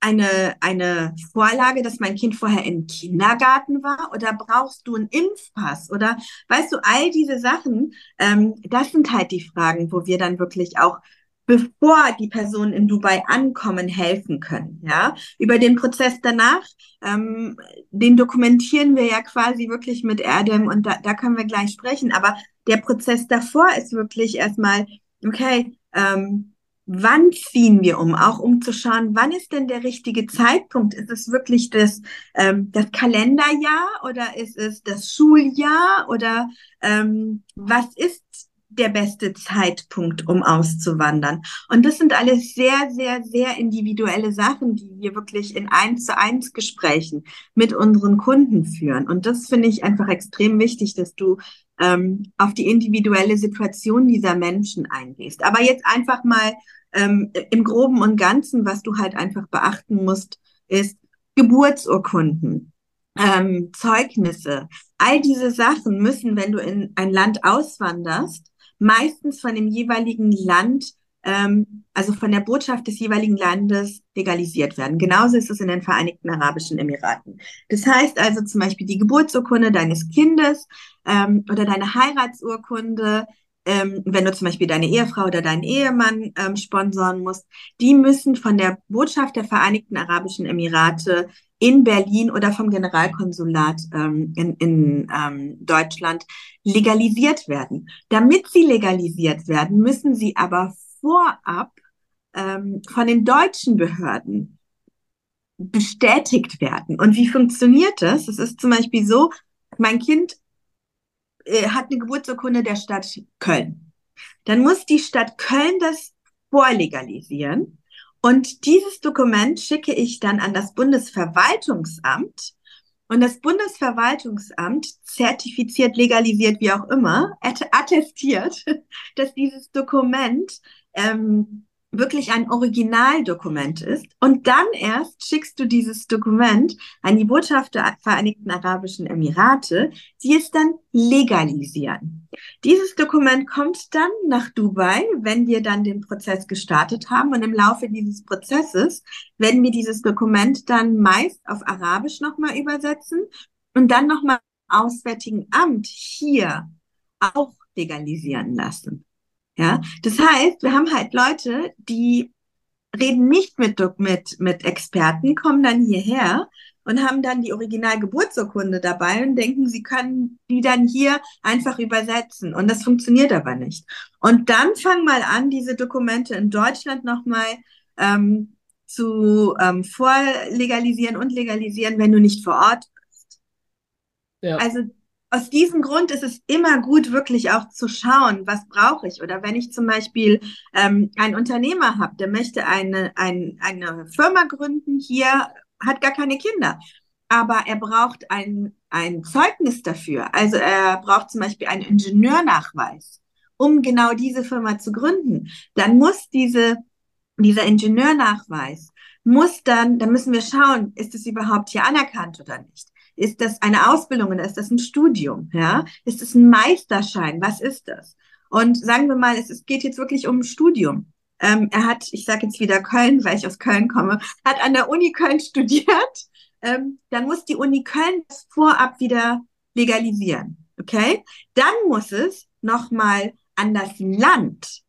eine, eine Vorlage, dass mein Kind vorher im Kindergarten war? Oder brauchst du einen Impfpass? Oder weißt du, all diese Sachen, ähm, das sind halt die Fragen, wo wir dann wirklich auch bevor die Personen in Dubai ankommen, helfen können. Ja, über den Prozess danach, ähm, den dokumentieren wir ja quasi wirklich mit Erdem und da, da können wir gleich sprechen. Aber der Prozess davor ist wirklich erstmal, okay, ähm, wann ziehen wir um, auch um zu schauen, wann ist denn der richtige Zeitpunkt? Ist es wirklich das, ähm, das Kalenderjahr oder ist es das Schuljahr oder ähm, was ist der beste Zeitpunkt, um auszuwandern? Und das sind alles sehr, sehr, sehr individuelle Sachen, die wir wirklich in eins zu eins Gesprächen mit unseren Kunden führen. Und das finde ich einfach extrem wichtig, dass du ähm, auf die individuelle Situation dieser Menschen eingehst. Aber jetzt einfach mal ähm, im groben und ganzen, was du halt einfach beachten musst, ist Geburtsurkunden, ähm, Zeugnisse. All diese Sachen müssen, wenn du in ein Land auswanderst, meistens von dem jeweiligen Land ähm, also von der Botschaft des jeweiligen Landes legalisiert werden. Genauso ist es in den Vereinigten Arabischen Emiraten. Das heißt also zum Beispiel die Geburtsurkunde deines Kindes ähm, oder deine Heiratsurkunde, ähm, wenn du zum Beispiel deine Ehefrau oder deinen Ehemann ähm, sponsoren musst, die müssen von der Botschaft der Vereinigten Arabischen Emirate in Berlin oder vom Generalkonsulat ähm, in, in ähm, Deutschland legalisiert werden. Damit sie legalisiert werden, müssen sie aber vorab ähm, von den deutschen Behörden bestätigt werden. Und wie funktioniert das? Es ist zum Beispiel so, mein Kind äh, hat eine Geburtsurkunde der Stadt Köln. Dann muss die Stadt Köln das vorlegalisieren. Und dieses Dokument schicke ich dann an das Bundesverwaltungsamt. Und das Bundesverwaltungsamt zertifiziert, legalisiert, wie auch immer, attestiert, dass dieses Dokument ähm, wirklich ein Originaldokument ist. Und dann erst schickst du dieses Dokument an die Botschaft der Vereinigten Arabischen Emirate, die es dann legalisieren. Dieses Dokument kommt dann nach Dubai, wenn wir dann den Prozess gestartet haben. Und im Laufe dieses Prozesses werden wir dieses Dokument dann meist auf Arabisch nochmal übersetzen und dann nochmal Auswärtigen Amt hier auch legalisieren lassen. Ja, das heißt, wir haben halt Leute, die reden nicht mit, mit, mit Experten, kommen dann hierher und haben dann die Originalgeburtsurkunde dabei und denken, sie können die dann hier einfach übersetzen. Und das funktioniert aber nicht. Und dann fang mal an, diese Dokumente in Deutschland nochmal ähm, zu ähm, vorlegalisieren und legalisieren, wenn du nicht vor Ort bist. Ja. Also aus diesem Grund ist es immer gut, wirklich auch zu schauen, was brauche ich. Oder wenn ich zum Beispiel ähm, einen Unternehmer habe, der möchte eine, ein, eine Firma gründen, hier hat gar keine Kinder, aber er braucht ein, ein Zeugnis dafür. Also er braucht zum Beispiel einen Ingenieurnachweis, um genau diese Firma zu gründen. Dann muss diese, dieser Ingenieurnachweis, muss dann, dann müssen wir schauen, ist es überhaupt hier anerkannt oder nicht. Ist das eine Ausbildung oder ist das ein Studium? Ja? Ist das ein Meisterschein? Was ist das? Und sagen wir mal, es, es geht jetzt wirklich um ein Studium. Ähm, er hat, ich sage jetzt wieder Köln, weil ich aus Köln komme, hat an der Uni Köln studiert. Ähm, dann muss die Uni Köln das vorab wieder legalisieren. Okay? Dann muss es nochmal an das Land.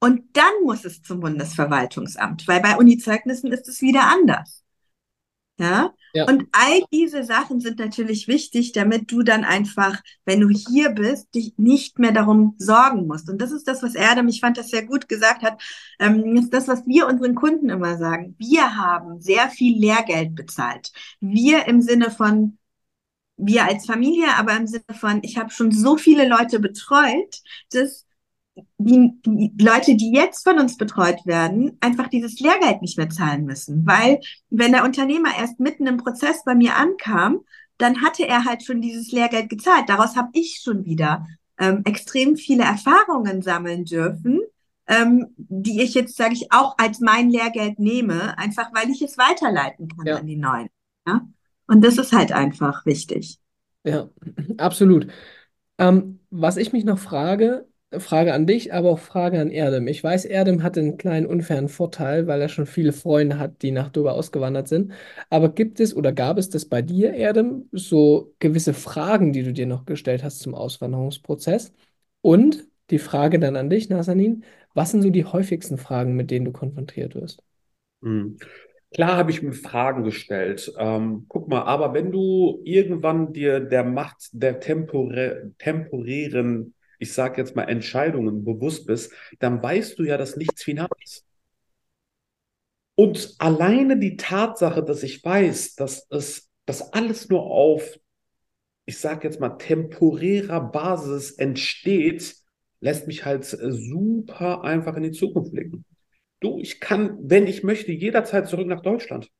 Und dann muss es zum Bundesverwaltungsamt, weil bei Unizeugnissen ist es wieder anders. Ja? ja? Und all diese Sachen sind natürlich wichtig, damit du dann einfach, wenn du hier bist, dich nicht mehr darum sorgen musst. Und das ist das, was Erdem, ich fand das sehr gut gesagt hat, ähm, ist das, was wir unseren Kunden immer sagen. Wir haben sehr viel Lehrgeld bezahlt. Wir im Sinne von wir als Familie, aber im Sinne von, ich habe schon so viele Leute betreut, dass die, die Leute, die jetzt von uns betreut werden, einfach dieses Lehrgeld nicht mehr zahlen müssen. Weil wenn der Unternehmer erst mitten im Prozess bei mir ankam, dann hatte er halt schon dieses Lehrgeld gezahlt. Daraus habe ich schon wieder ähm, extrem viele Erfahrungen sammeln dürfen, ähm, die ich jetzt, sage ich, auch als mein Lehrgeld nehme, einfach weil ich es weiterleiten kann ja. an die Neuen. Ja? Und das ist halt einfach wichtig. Ja, absolut. Ähm, was ich mich noch frage, Frage an dich, aber auch Frage an Erdem. Ich weiß, Erdem hat einen kleinen unfairen Vorteil, weil er schon viele Freunde hat, die nach Dubai ausgewandert sind. Aber gibt es oder gab es das bei dir, Erdem, so gewisse Fragen, die du dir noch gestellt hast zum Auswanderungsprozess? Und die Frage dann an dich, Nazanin, was sind so die häufigsten Fragen, mit denen du konfrontiert wirst? Mhm. Klar habe ich mir Fragen gestellt. Ähm, guck mal, aber wenn du irgendwann dir der Macht der temporä temporären ich sage jetzt mal, Entscheidungen bewusst bist, dann weißt du ja, dass nichts final ist. Und alleine die Tatsache, dass ich weiß, dass es, dass alles nur auf, ich sage jetzt mal, temporärer Basis entsteht, lässt mich halt super einfach in die Zukunft blicken. Du, ich kann, wenn ich möchte, jederzeit zurück nach Deutschland.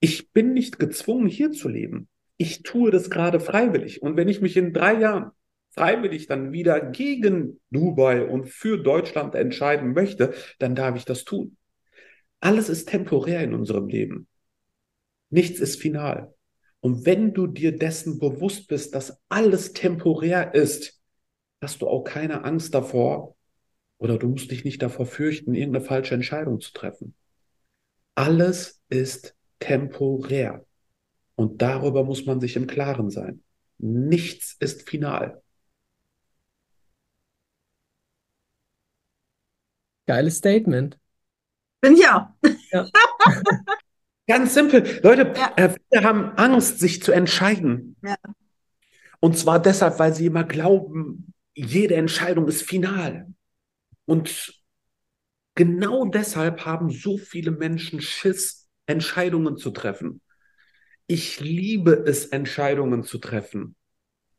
Ich bin nicht gezwungen, hier zu leben. Ich tue das gerade freiwillig. Und wenn ich mich in drei Jahren freiwillig dann wieder gegen Dubai und für Deutschland entscheiden möchte, dann darf ich das tun. Alles ist temporär in unserem Leben. Nichts ist final. Und wenn du dir dessen bewusst bist, dass alles temporär ist, hast du auch keine Angst davor oder du musst dich nicht davor fürchten, irgendeine falsche Entscheidung zu treffen. Alles ist temporär. Und darüber muss man sich im Klaren sein. Nichts ist final. Geiles Statement. Bin ich auch. Ja. Ganz simpel. Leute, ja. äh, viele haben Angst, sich zu entscheiden. Ja. Und zwar deshalb, weil sie immer glauben, jede Entscheidung ist final. Und Genau deshalb haben so viele Menschen Schiss, Entscheidungen zu treffen. Ich liebe es, Entscheidungen zu treffen,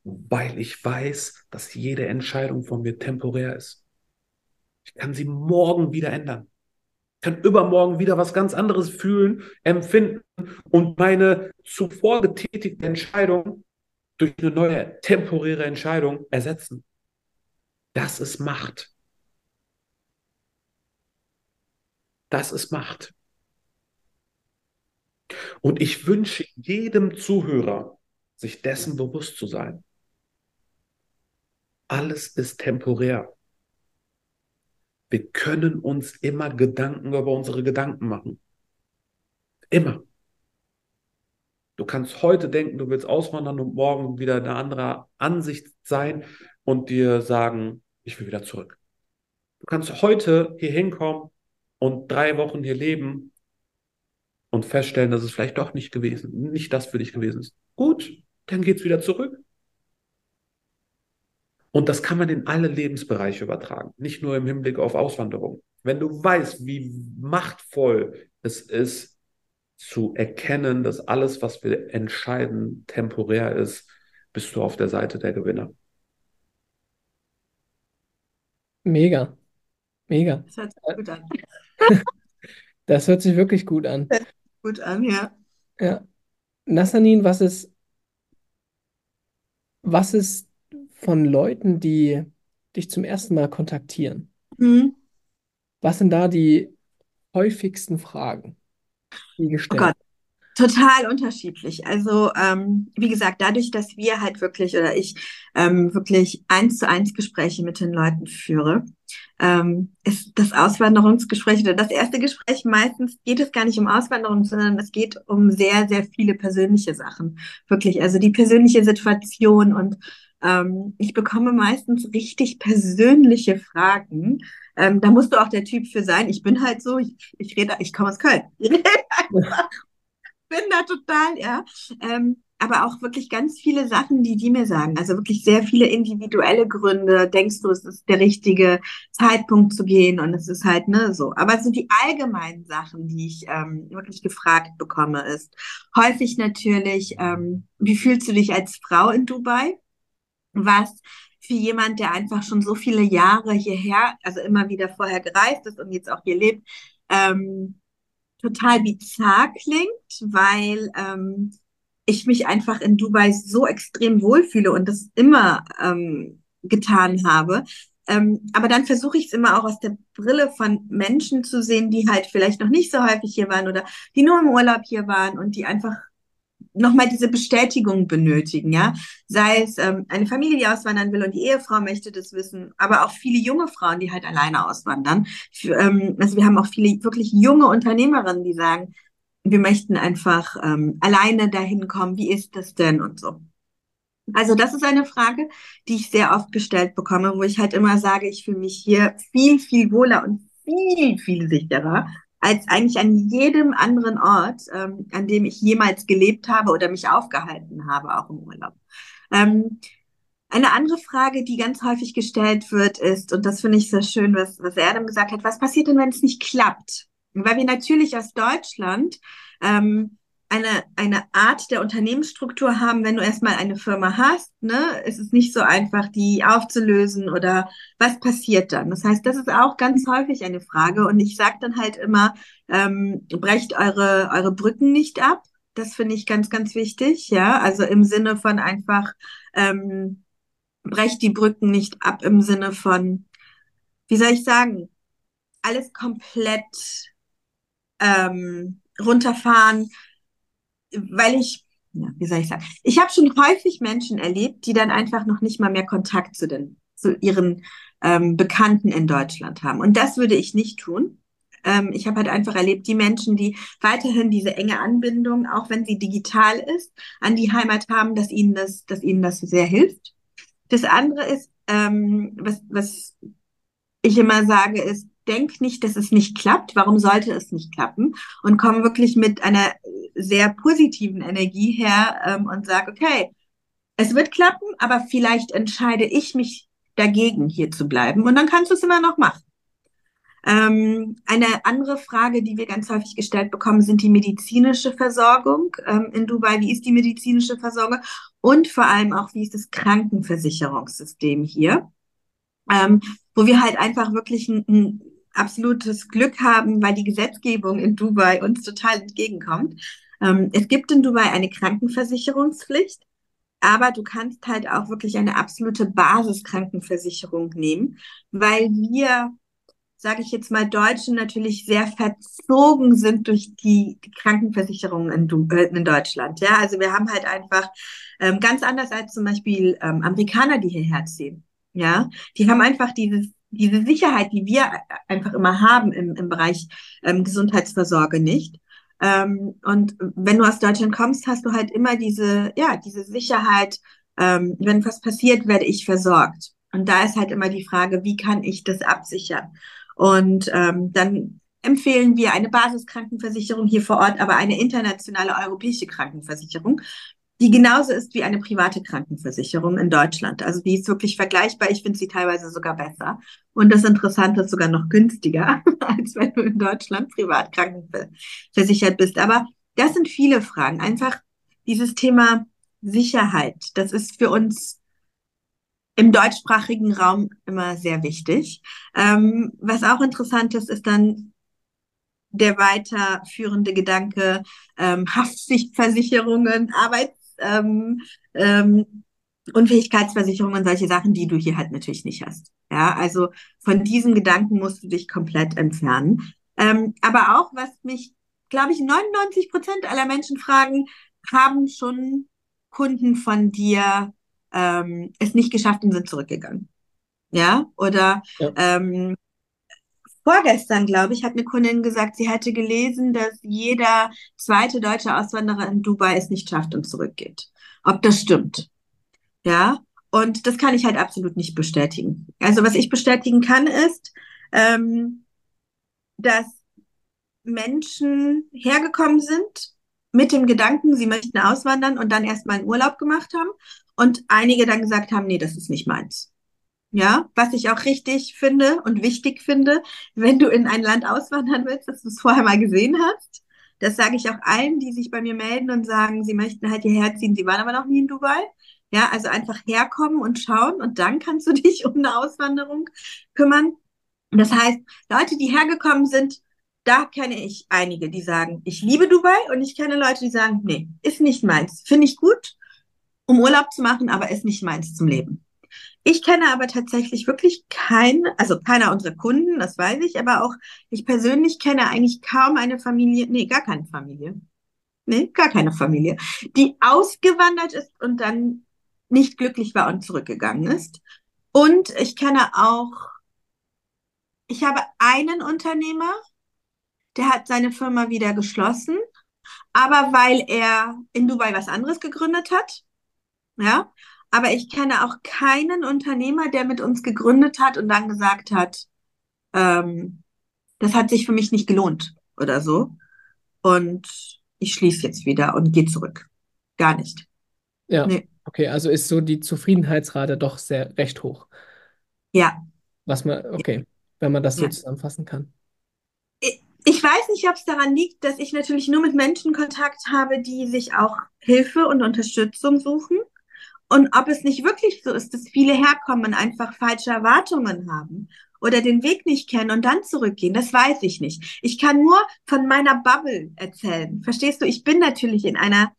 weil ich weiß, dass jede Entscheidung von mir temporär ist. Ich kann sie morgen wieder ändern. Ich kann übermorgen wieder was ganz anderes fühlen, empfinden und meine zuvor getätigte Entscheidung durch eine neue temporäre Entscheidung ersetzen. Das ist Macht. Das ist Macht. Und ich wünsche jedem Zuhörer, sich dessen bewusst zu sein. Alles ist temporär. Wir können uns immer Gedanken über unsere Gedanken machen. Immer. Du kannst heute denken, du willst auswandern und morgen wieder eine andere Ansicht sein und dir sagen, ich will wieder zurück. Du kannst heute hier hinkommen und drei Wochen hier leben und feststellen, dass es vielleicht doch nicht gewesen, nicht das für dich gewesen ist. Gut, dann geht's wieder zurück. Und das kann man in alle Lebensbereiche übertragen, nicht nur im Hinblick auf Auswanderung. Wenn du weißt, wie machtvoll es ist, zu erkennen, dass alles, was wir entscheiden, temporär ist, bist du auf der Seite der Gewinner. Mega, mega. Das hört sich gut an. Das hört sich wirklich gut an. Gut an, ja. Ja. Nassanin, was ist, was ist von Leuten, die dich zum ersten Mal kontaktieren? Hm. Was sind da die häufigsten Fragen, die Oh gestellt Gott, total unterschiedlich. Also, ähm, wie gesagt, dadurch, dass wir halt wirklich oder ich ähm, wirklich eins zu eins Gespräche mit den Leuten führe, ähm, ist das Auswanderungsgespräch oder das erste Gespräch meistens geht es gar nicht um Auswanderung, sondern es geht um sehr, sehr viele persönliche Sachen. Wirklich, also die persönliche Situation und ähm, ich bekomme meistens richtig persönliche Fragen. Ähm, da musst du auch der Typ für sein. Ich bin halt so, ich, ich rede, ich komme aus Köln. Ich rede einfach, bin da total, ja. Ähm, aber auch wirklich ganz viele Sachen, die die mir sagen. Also wirklich sehr viele individuelle Gründe. Denkst du, es ist der richtige Zeitpunkt zu gehen? Und es ist halt, ne, so. Aber so die allgemeinen Sachen, die ich ähm, wirklich gefragt bekomme, ist häufig natürlich, ähm, wie fühlst du dich als Frau in Dubai? Was für jemand, der einfach schon so viele Jahre hierher, also immer wieder vorher gereist ist und jetzt auch hier lebt, ähm, total bizarr klingt, weil ähm, ich mich einfach in Dubai so extrem wohlfühle und das immer ähm, getan habe. Ähm, aber dann versuche ich es immer auch aus der Brille von Menschen zu sehen, die halt vielleicht noch nicht so häufig hier waren oder die nur im Urlaub hier waren und die einfach nochmal diese Bestätigung benötigen, ja. Sei es ähm, eine Familie, die auswandern will und die Ehefrau möchte das wissen, aber auch viele junge Frauen, die halt alleine auswandern. Für, ähm, also wir haben auch viele wirklich junge Unternehmerinnen, die sagen, wir möchten einfach ähm, alleine dahin kommen, wie ist das denn und so. Also das ist eine Frage, die ich sehr oft gestellt bekomme, wo ich halt immer sage, ich fühle mich hier viel, viel wohler und viel, viel sicherer als eigentlich an jedem anderen Ort, ähm, an dem ich jemals gelebt habe oder mich aufgehalten habe, auch im Urlaub. Ähm, eine andere Frage, die ganz häufig gestellt wird, ist, und das finde ich sehr schön, was, was Erdem gesagt hat, was passiert denn, wenn es nicht klappt? Weil wir natürlich aus Deutschland ähm, eine, eine Art der Unternehmensstruktur haben, wenn du erstmal eine Firma hast, ne, ist es nicht so einfach, die aufzulösen oder was passiert dann? Das heißt, das ist auch ganz häufig eine Frage und ich sage dann halt immer, ähm, brecht eure, eure Brücken nicht ab. Das finde ich ganz, ganz wichtig, ja, also im Sinne von einfach, ähm, brecht die Brücken nicht ab im Sinne von, wie soll ich sagen, alles komplett ähm, runterfahren, weil ich, ja, wie soll ich sagen, ich habe schon häufig Menschen erlebt, die dann einfach noch nicht mal mehr Kontakt zu den, zu ihren ähm, Bekannten in Deutschland haben. Und das würde ich nicht tun. Ähm, ich habe halt einfach erlebt, die Menschen, die weiterhin diese enge Anbindung, auch wenn sie digital ist, an die Heimat haben, dass ihnen das, dass ihnen das sehr hilft. Das andere ist, ähm, was, was ich immer sage, ist, denk nicht, dass es nicht klappt. Warum sollte es nicht klappen? Und komm wirklich mit einer sehr positiven Energie her ähm, und sag, okay, es wird klappen, aber vielleicht entscheide ich mich dagegen, hier zu bleiben. Und dann kannst du es immer noch machen. Ähm, eine andere Frage, die wir ganz häufig gestellt bekommen, sind die medizinische Versorgung ähm, in Dubai. Wie ist die medizinische Versorgung? Und vor allem auch, wie ist das Krankenversicherungssystem hier? Ähm, wo wir halt einfach wirklich ein, ein absolutes Glück haben, weil die Gesetzgebung in Dubai uns total entgegenkommt. Ähm, es gibt in Dubai eine Krankenversicherungspflicht, aber du kannst halt auch wirklich eine absolute Basiskrankenversicherung nehmen, weil wir, sage ich jetzt mal, Deutschen natürlich sehr verzogen sind durch die, die Krankenversicherung in, du äh, in, Deutschland. Ja, also wir haben halt einfach ähm, ganz anders als zum Beispiel ähm, Amerikaner, die hierher ziehen. Ja, die haben einfach dieses diese Sicherheit, die wir einfach immer haben im, im Bereich ähm, Gesundheitsversorge nicht. Ähm, und wenn du aus Deutschland kommst, hast du halt immer diese, ja, diese Sicherheit, ähm, wenn was passiert, werde ich versorgt. Und da ist halt immer die Frage, wie kann ich das absichern? Und ähm, dann empfehlen wir eine Basiskrankenversicherung hier vor Ort, aber eine internationale europäische Krankenversicherung, die genauso ist wie eine private Krankenversicherung in Deutschland. Also die ist wirklich vergleichbar. Ich finde sie teilweise sogar besser. Und das Interessante ist sogar noch günstiger, als wenn du in Deutschland privat krankenversichert bist. Aber das sind viele Fragen. Einfach dieses Thema Sicherheit. Das ist für uns im deutschsprachigen Raum immer sehr wichtig. Ähm, was auch interessant ist, ist dann der weiterführende Gedanke ähm, Haftpflichtversicherungen, Arbeits ähm, ähm, Unfähigkeitsversicherung und solche Sachen, die du hier halt natürlich nicht hast. Ja, also von diesem Gedanken musst du dich komplett entfernen. Ähm, aber auch, was mich, glaube ich, 99 Prozent aller Menschen fragen, haben schon Kunden von dir ähm, es nicht geschafft und sind zurückgegangen. Ja, oder ja. Ähm, vorgestern, glaube ich, hat eine Kundin gesagt, sie hätte gelesen, dass jeder zweite deutsche Auswanderer in Dubai es nicht schafft und zurückgeht. Ob das stimmt? Ja, und das kann ich halt absolut nicht bestätigen. Also was ich bestätigen kann, ist, ähm, dass Menschen hergekommen sind mit dem Gedanken, sie möchten auswandern und dann erstmal einen Urlaub gemacht haben und einige dann gesagt haben, nee, das ist nicht meins. Ja, was ich auch richtig finde und wichtig finde, wenn du in ein Land auswandern willst, dass du es vorher mal gesehen hast. Das sage ich auch allen, die sich bei mir melden und sagen, sie möchten halt hierher ziehen, sie waren aber noch nie in Dubai. Ja, also einfach herkommen und schauen und dann kannst du dich um eine Auswanderung kümmern. Das heißt, Leute, die hergekommen sind, da kenne ich einige, die sagen, ich liebe Dubai und ich kenne Leute, die sagen, nee, ist nicht meins. Finde ich gut, um Urlaub zu machen, aber ist nicht meins zum Leben. Ich kenne aber tatsächlich wirklich keinen, also keiner unserer Kunden, das weiß ich, aber auch ich persönlich kenne eigentlich kaum eine Familie, nee, gar keine Familie. Nee, gar keine Familie, die ausgewandert ist und dann nicht glücklich war und zurückgegangen ist. Und ich kenne auch, ich habe einen Unternehmer, der hat seine Firma wieder geschlossen, aber weil er in Dubai was anderes gegründet hat, ja, aber ich kenne auch keinen Unternehmer, der mit uns gegründet hat und dann gesagt hat, ähm, das hat sich für mich nicht gelohnt oder so. Und ich schließe jetzt wieder und gehe zurück. Gar nicht. Ja. Nee. Okay, also ist so die Zufriedenheitsrate doch sehr recht hoch. Ja. Was man, okay, wenn man das so ja. zusammenfassen kann. Ich weiß nicht, ob es daran liegt, dass ich natürlich nur mit Menschen Kontakt habe, die sich auch Hilfe und Unterstützung suchen. Und ob es nicht wirklich so ist, dass viele herkommen einfach falsche Erwartungen haben oder den Weg nicht kennen und dann zurückgehen, das weiß ich nicht. Ich kann nur von meiner Bubble erzählen. Verstehst du? Ich bin natürlich in einer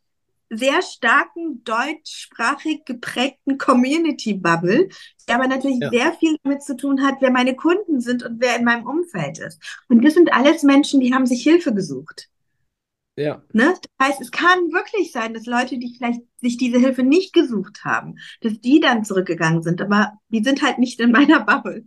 sehr starken deutschsprachig geprägten Community-Bubble, die aber natürlich ja. sehr viel damit zu tun hat, wer meine Kunden sind und wer in meinem Umfeld ist. Und das sind alles Menschen, die haben sich Hilfe gesucht. Ja. Ne? Das heißt, es kann wirklich sein, dass Leute, die vielleicht sich diese Hilfe nicht gesucht haben, dass die dann zurückgegangen sind, aber die sind halt nicht in meiner Bubble.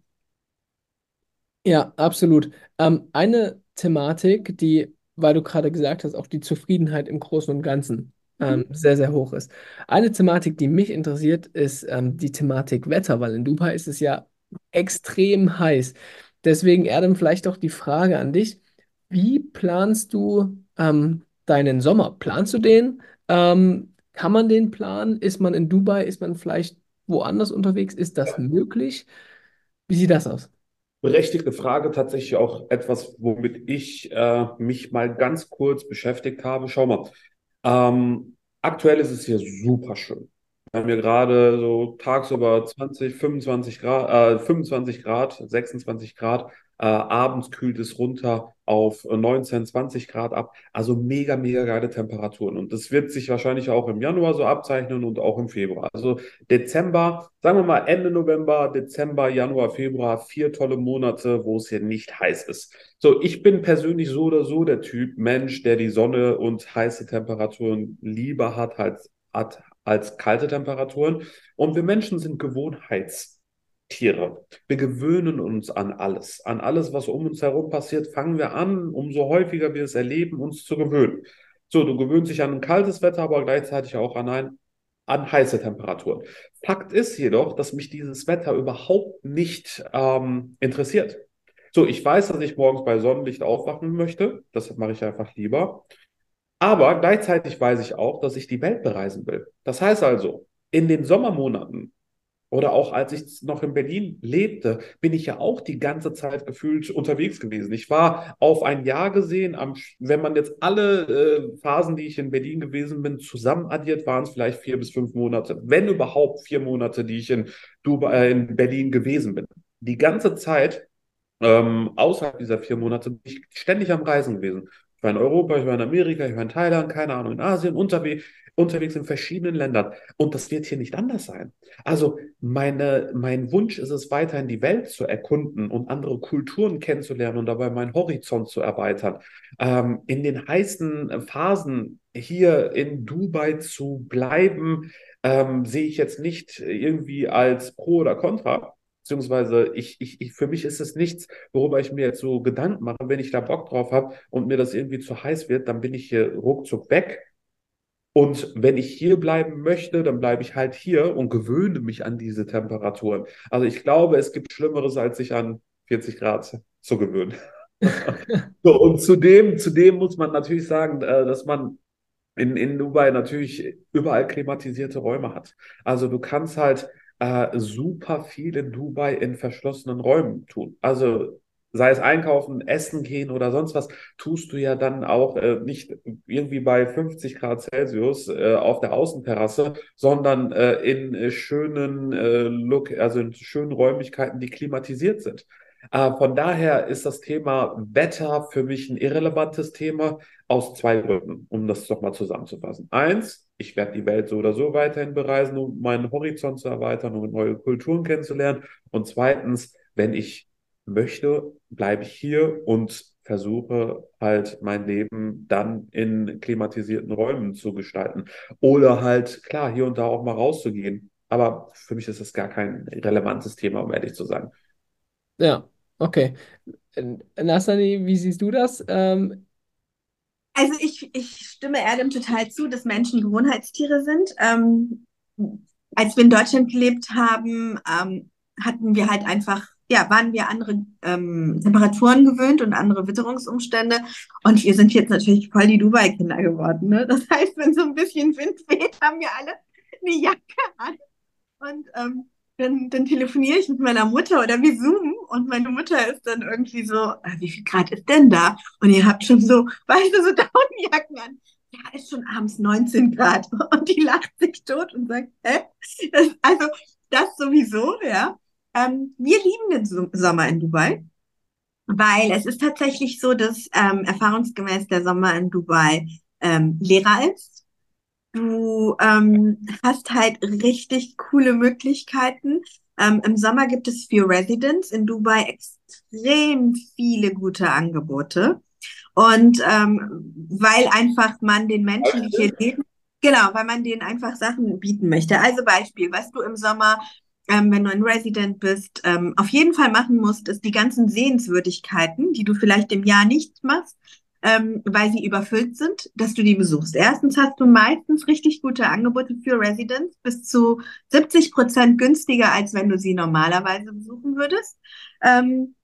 Ja, absolut. Ähm, eine Thematik, die, weil du gerade gesagt hast, auch die Zufriedenheit im Großen und Ganzen ähm, mhm. sehr, sehr hoch ist. Eine Thematik, die mich interessiert, ist ähm, die Thematik Wetter, weil in Dubai ist es ja extrem heiß. Deswegen, Erdem, vielleicht auch die Frage an dich. Wie planst du ähm, deinen Sommer? Planst du den? Ähm, kann man den planen? Ist man in Dubai? Ist man vielleicht woanders unterwegs? Ist das möglich? Wie sieht das aus? berechtigte Frage, tatsächlich auch etwas, womit ich äh, mich mal ganz kurz beschäftigt habe. Schau mal, ähm, aktuell ist es hier super schön. Wir haben hier gerade so tagsüber 20, 25 Grad, äh, 25 Grad, 26 Grad. Äh, abends kühlt es runter auf 19, 20 Grad ab. Also mega, mega geile Temperaturen. Und das wird sich wahrscheinlich auch im Januar so abzeichnen und auch im Februar. Also Dezember, sagen wir mal Ende November, Dezember, Januar, Februar, vier tolle Monate, wo es hier nicht heiß ist. So, ich bin persönlich so oder so der Typ Mensch, der die Sonne und heiße Temperaturen lieber hat als, hat als kalte Temperaturen. Und wir Menschen sind Gewohnheits Tiere. Wir gewöhnen uns an alles. An alles, was um uns herum passiert, fangen wir an, umso häufiger wir es erleben, uns zu gewöhnen. So, du gewöhnst dich an ein kaltes Wetter, aber gleichzeitig auch an ein an heiße Temperaturen. Fakt ist jedoch, dass mich dieses Wetter überhaupt nicht ähm, interessiert. So, ich weiß, dass ich morgens bei Sonnenlicht aufwachen möchte. Das mache ich einfach lieber. Aber gleichzeitig weiß ich auch, dass ich die Welt bereisen will. Das heißt also, in den Sommermonaten oder auch als ich noch in Berlin lebte, bin ich ja auch die ganze Zeit gefühlt unterwegs gewesen. Ich war auf ein Jahr gesehen, am, wenn man jetzt alle äh, Phasen, die ich in Berlin gewesen bin, zusammen addiert, waren es vielleicht vier bis fünf Monate. Wenn überhaupt vier Monate, die ich in, Dubai, äh, in Berlin gewesen bin. Die ganze Zeit ähm, außerhalb dieser vier Monate bin ich ständig am Reisen gewesen. Ich war in Europa, ich war in Amerika, ich war in Thailand, keine Ahnung, in Asien, unterwegs unterwegs in verschiedenen Ländern. Und das wird hier nicht anders sein. Also meine, mein Wunsch ist es, weiterhin die Welt zu erkunden und andere Kulturen kennenzulernen und dabei meinen Horizont zu erweitern. Ähm, in den heißen Phasen hier in Dubai zu bleiben, ähm, sehe ich jetzt nicht irgendwie als Pro oder Contra. Beziehungsweise ich, ich, ich, für mich ist es nichts, worüber ich mir jetzt so Gedanken mache. Wenn ich da Bock drauf habe und mir das irgendwie zu heiß wird, dann bin ich hier ruckzuck weg und wenn ich hier bleiben möchte, dann bleibe ich halt hier und gewöhne mich an diese Temperaturen. Also ich glaube, es gibt Schlimmeres, als sich an 40 Grad zu gewöhnen. so, und zudem, zudem muss man natürlich sagen, äh, dass man in, in Dubai natürlich überall klimatisierte Räume hat. Also du kannst halt äh, super viel in Dubai in verschlossenen Räumen tun. Also sei es einkaufen, essen gehen oder sonst was, tust du ja dann auch äh, nicht irgendwie bei 50 Grad Celsius äh, auf der Außenterrasse, sondern äh, in äh, schönen äh, Look, also in schönen Räumlichkeiten, die klimatisiert sind. Äh, von daher ist das Thema Wetter für mich ein irrelevantes Thema aus zwei Gründen, um das doch mal zusammenzufassen. Eins, ich werde die Welt so oder so weiterhin bereisen, um meinen Horizont zu erweitern, um neue Kulturen kennenzulernen. Und zweitens, wenn ich möchte, bleibe ich hier und versuche halt mein Leben dann in klimatisierten Räumen zu gestalten. Oder halt, klar, hier und da auch mal rauszugehen. Aber für mich ist das gar kein relevantes Thema, um ehrlich zu sein. Ja, okay. Nassani, wie siehst du das? Ähm, also ich, ich stimme Erdem total zu, dass Menschen Gewohnheitstiere sind. Ähm, als wir in Deutschland gelebt haben, ähm, hatten wir halt einfach ja, waren wir andere ähm, Temperaturen gewöhnt und andere Witterungsumstände. Und wir sind jetzt natürlich voll die Dubai-Kinder geworden. Ne? Das heißt, wenn so ein bisschen Wind weht, haben wir alle eine Jacke an. Und ähm, dann, dann telefoniere ich mit meiner Mutter oder wir zoomen und meine Mutter ist dann irgendwie so, ah, wie viel Grad ist denn da? Und ihr habt schon so, weißt du, so Downjacken an. Ja, ist schon abends 19 Grad. Und die lacht sich tot und sagt, hä? Also, das sowieso, ja. Ähm, wir lieben den Sommer in Dubai, weil es ist tatsächlich so, dass ähm, erfahrungsgemäß der Sommer in Dubai ähm, leerer ist. Du ähm, hast halt richtig coole Möglichkeiten. Ähm, Im Sommer gibt es für Residents in Dubai extrem viele gute Angebote. Und ähm, weil einfach man den Menschen, die hier leben, genau, weil man denen einfach Sachen bieten möchte. Also Beispiel, was du im Sommer ähm, wenn du ein Resident bist, ähm, auf jeden Fall machen musst, ist die ganzen Sehenswürdigkeiten, die du vielleicht im Jahr nicht machst, ähm, weil sie überfüllt sind, dass du die besuchst. Erstens hast du meistens richtig gute Angebote für Residents, bis zu 70 Prozent günstiger, als wenn du sie normalerweise besuchen würdest. Ähm,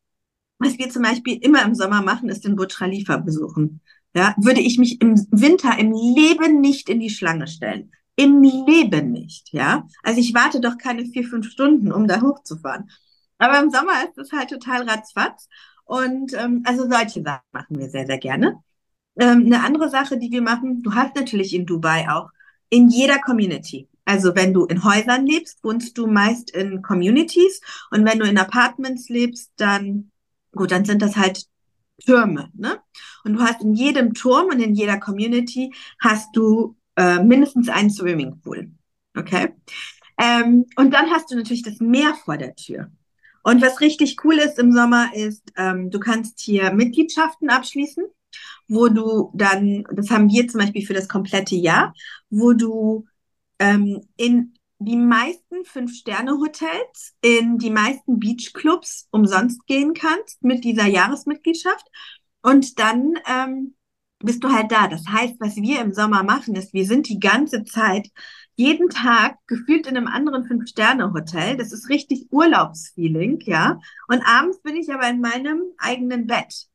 was wir zum Beispiel immer im Sommer machen, ist den Burj besuchen. Ja, würde ich mich im Winter im Leben nicht in die Schlange stellen. Im Leben nicht, ja. Also ich warte doch keine vier, fünf Stunden, um da hochzufahren. Aber im Sommer ist es halt total ratzfatz. Und ähm, also solche Sachen machen wir sehr, sehr gerne. Ähm, eine andere Sache, die wir machen, du hast natürlich in Dubai auch in jeder Community. Also wenn du in Häusern lebst, wohnst du meist in Communities. Und wenn du in Apartments lebst, dann, gut, dann sind das halt Türme, ne? Und du hast in jedem Turm und in jeder Community hast du äh, mindestens einen Swimmingpool. Okay? Ähm, und dann hast du natürlich das Meer vor der Tür. Und was richtig cool ist im Sommer ist, ähm, du kannst hier Mitgliedschaften abschließen, wo du dann, das haben wir zum Beispiel für das komplette Jahr, wo du ähm, in die meisten Fünf-Sterne-Hotels, in die meisten Beachclubs umsonst gehen kannst mit dieser Jahresmitgliedschaft. Und dann ähm, bist du halt da. Das heißt, was wir im Sommer machen, ist, wir sind die ganze Zeit, jeden Tag gefühlt in einem anderen Fünf-Sterne-Hotel. Das ist richtig Urlaubsfeeling, ja. Und abends bin ich aber in meinem eigenen Bett.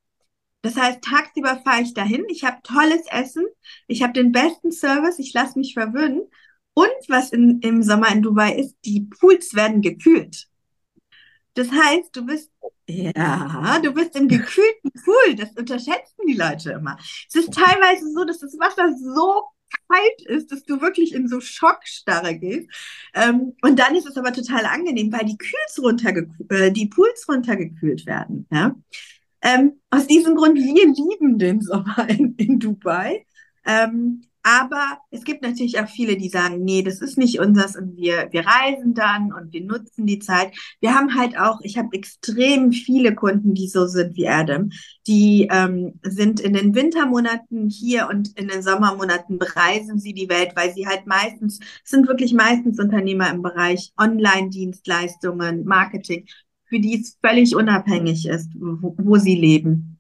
Das heißt, tagsüber fahre ich dahin, ich habe tolles Essen, ich habe den besten Service, ich lasse mich verwöhnen und was in, im Sommer in Dubai ist, die Pools werden gekühlt. Das heißt, du bist, ja, du bist im gekühlten Pool. Das unterschätzen die Leute immer. Es ist teilweise so, dass das Wasser so kalt ist, dass du wirklich in so Schockstarre gehst. Ähm, und dann ist es aber total angenehm, weil die Kühls runterge äh, die Pools runtergekühlt werden. Ja? Ähm, aus diesem Grund, wir lieben den Sommer in, in Dubai. Ähm, aber es gibt natürlich auch viele, die sagen, nee, das ist nicht unseres und wir, wir reisen dann und wir nutzen die Zeit. Wir haben halt auch, ich habe extrem viele Kunden, die so sind wie Adam. Die ähm, sind in den Wintermonaten hier und in den Sommermonaten bereisen sie die Welt, weil sie halt meistens, sind wirklich meistens Unternehmer im Bereich Online-Dienstleistungen, Marketing, für die es völlig unabhängig ist, wo, wo sie leben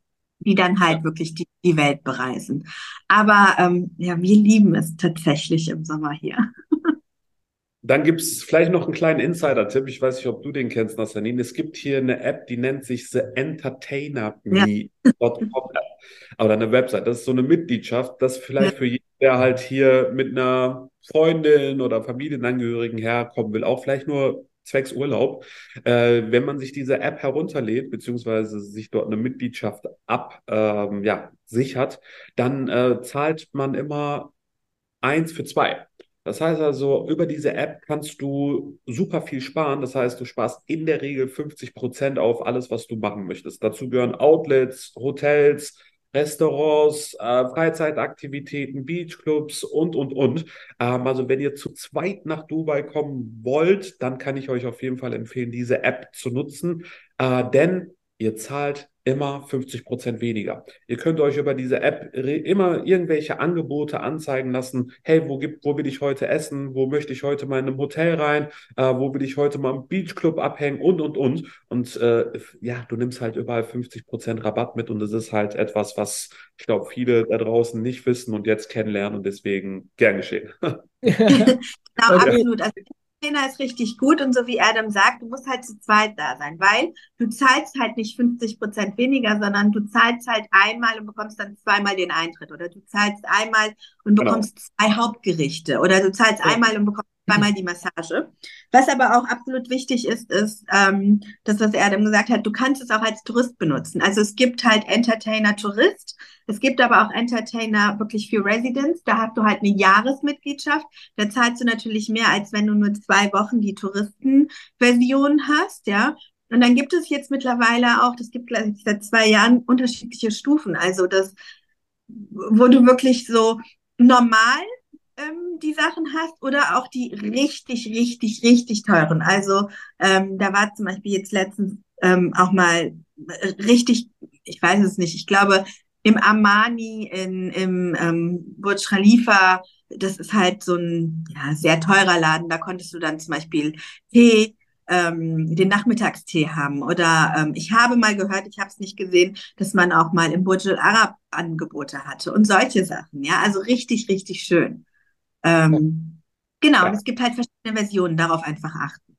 die dann halt wirklich die, die Welt bereisen. Aber ähm, ja, wir lieben es tatsächlich im Sommer hier. Dann gibt es vielleicht noch einen kleinen Insider-Tipp. Ich weiß nicht, ob du den kennst, Nassanin. Es gibt hier eine App, die nennt sich The Entertainer Me.com ja. oder eine Website. Das ist so eine Mitgliedschaft, das vielleicht ja. für jeden, der halt hier mit einer Freundin oder Familienangehörigen herkommen will, auch vielleicht nur zwecks Urlaub. Äh, wenn man sich diese App herunterlädt, beziehungsweise sich dort eine Mitgliedschaft ab, ähm, ja, sichert, dann äh, zahlt man immer eins für zwei. Das heißt also, über diese App kannst du super viel sparen. Das heißt, du sparst in der Regel 50 Prozent auf alles, was du machen möchtest. Dazu gehören Outlets, Hotels, Restaurants, äh, Freizeitaktivitäten, Beachclubs und, und, und. Ähm, also wenn ihr zu zweit nach Dubai kommen wollt, dann kann ich euch auf jeden Fall empfehlen, diese App zu nutzen, äh, denn ihr zahlt immer 50 Prozent weniger. Ihr könnt euch über diese App immer irgendwelche Angebote anzeigen lassen. Hey, wo gibt, wo will ich heute essen? Wo möchte ich heute mal in einem Hotel rein? Äh, wo will ich heute mal im Beachclub abhängen? Und, und, und. Und äh, ja, du nimmst halt überall 50 Prozent Rabatt mit und das ist halt etwas, was ich glaube, viele da draußen nicht wissen und jetzt kennenlernen und deswegen gern geschehen. genau, absolut. Also Trainer ist richtig gut und so wie Adam sagt, du musst halt zu zweit da sein, weil du zahlst halt nicht 50 Prozent weniger, sondern du zahlst halt einmal und bekommst dann zweimal den Eintritt oder du zahlst einmal und genau. bekommst genau. zwei Hauptgerichte oder du zahlst ja. einmal und bekommst zweimal die Massage. Was aber auch absolut wichtig ist, ist ähm, das, was Adam gesagt hat, du kannst es auch als Tourist benutzen. Also es gibt halt Entertainer Tourist, es gibt aber auch Entertainer wirklich für Residents. Da hast du halt eine Jahresmitgliedschaft. Da zahlst du natürlich mehr, als wenn du nur zwei Wochen die Touristenversion hast, ja. Und dann gibt es jetzt mittlerweile auch, das gibt seit zwei Jahren unterschiedliche Stufen. Also das, wo du wirklich so normal ähm, die Sachen hast oder auch die richtig, richtig, richtig teuren. Also ähm, da war zum Beispiel jetzt letztens ähm, auch mal richtig, ich weiß es nicht, ich glaube im Armani, in, im ähm, Burj Khalifa, das ist halt so ein ja, sehr teurer Laden, da konntest du dann zum Beispiel Tee ähm, den Nachmittagstee haben. Oder ähm, ich habe mal gehört, ich habe es nicht gesehen, dass man auch mal im Burj Al Arab Angebote hatte und solche Sachen. Ja, also richtig, richtig schön. Ähm, genau, ja. es gibt halt verschiedene Versionen, darauf einfach achten.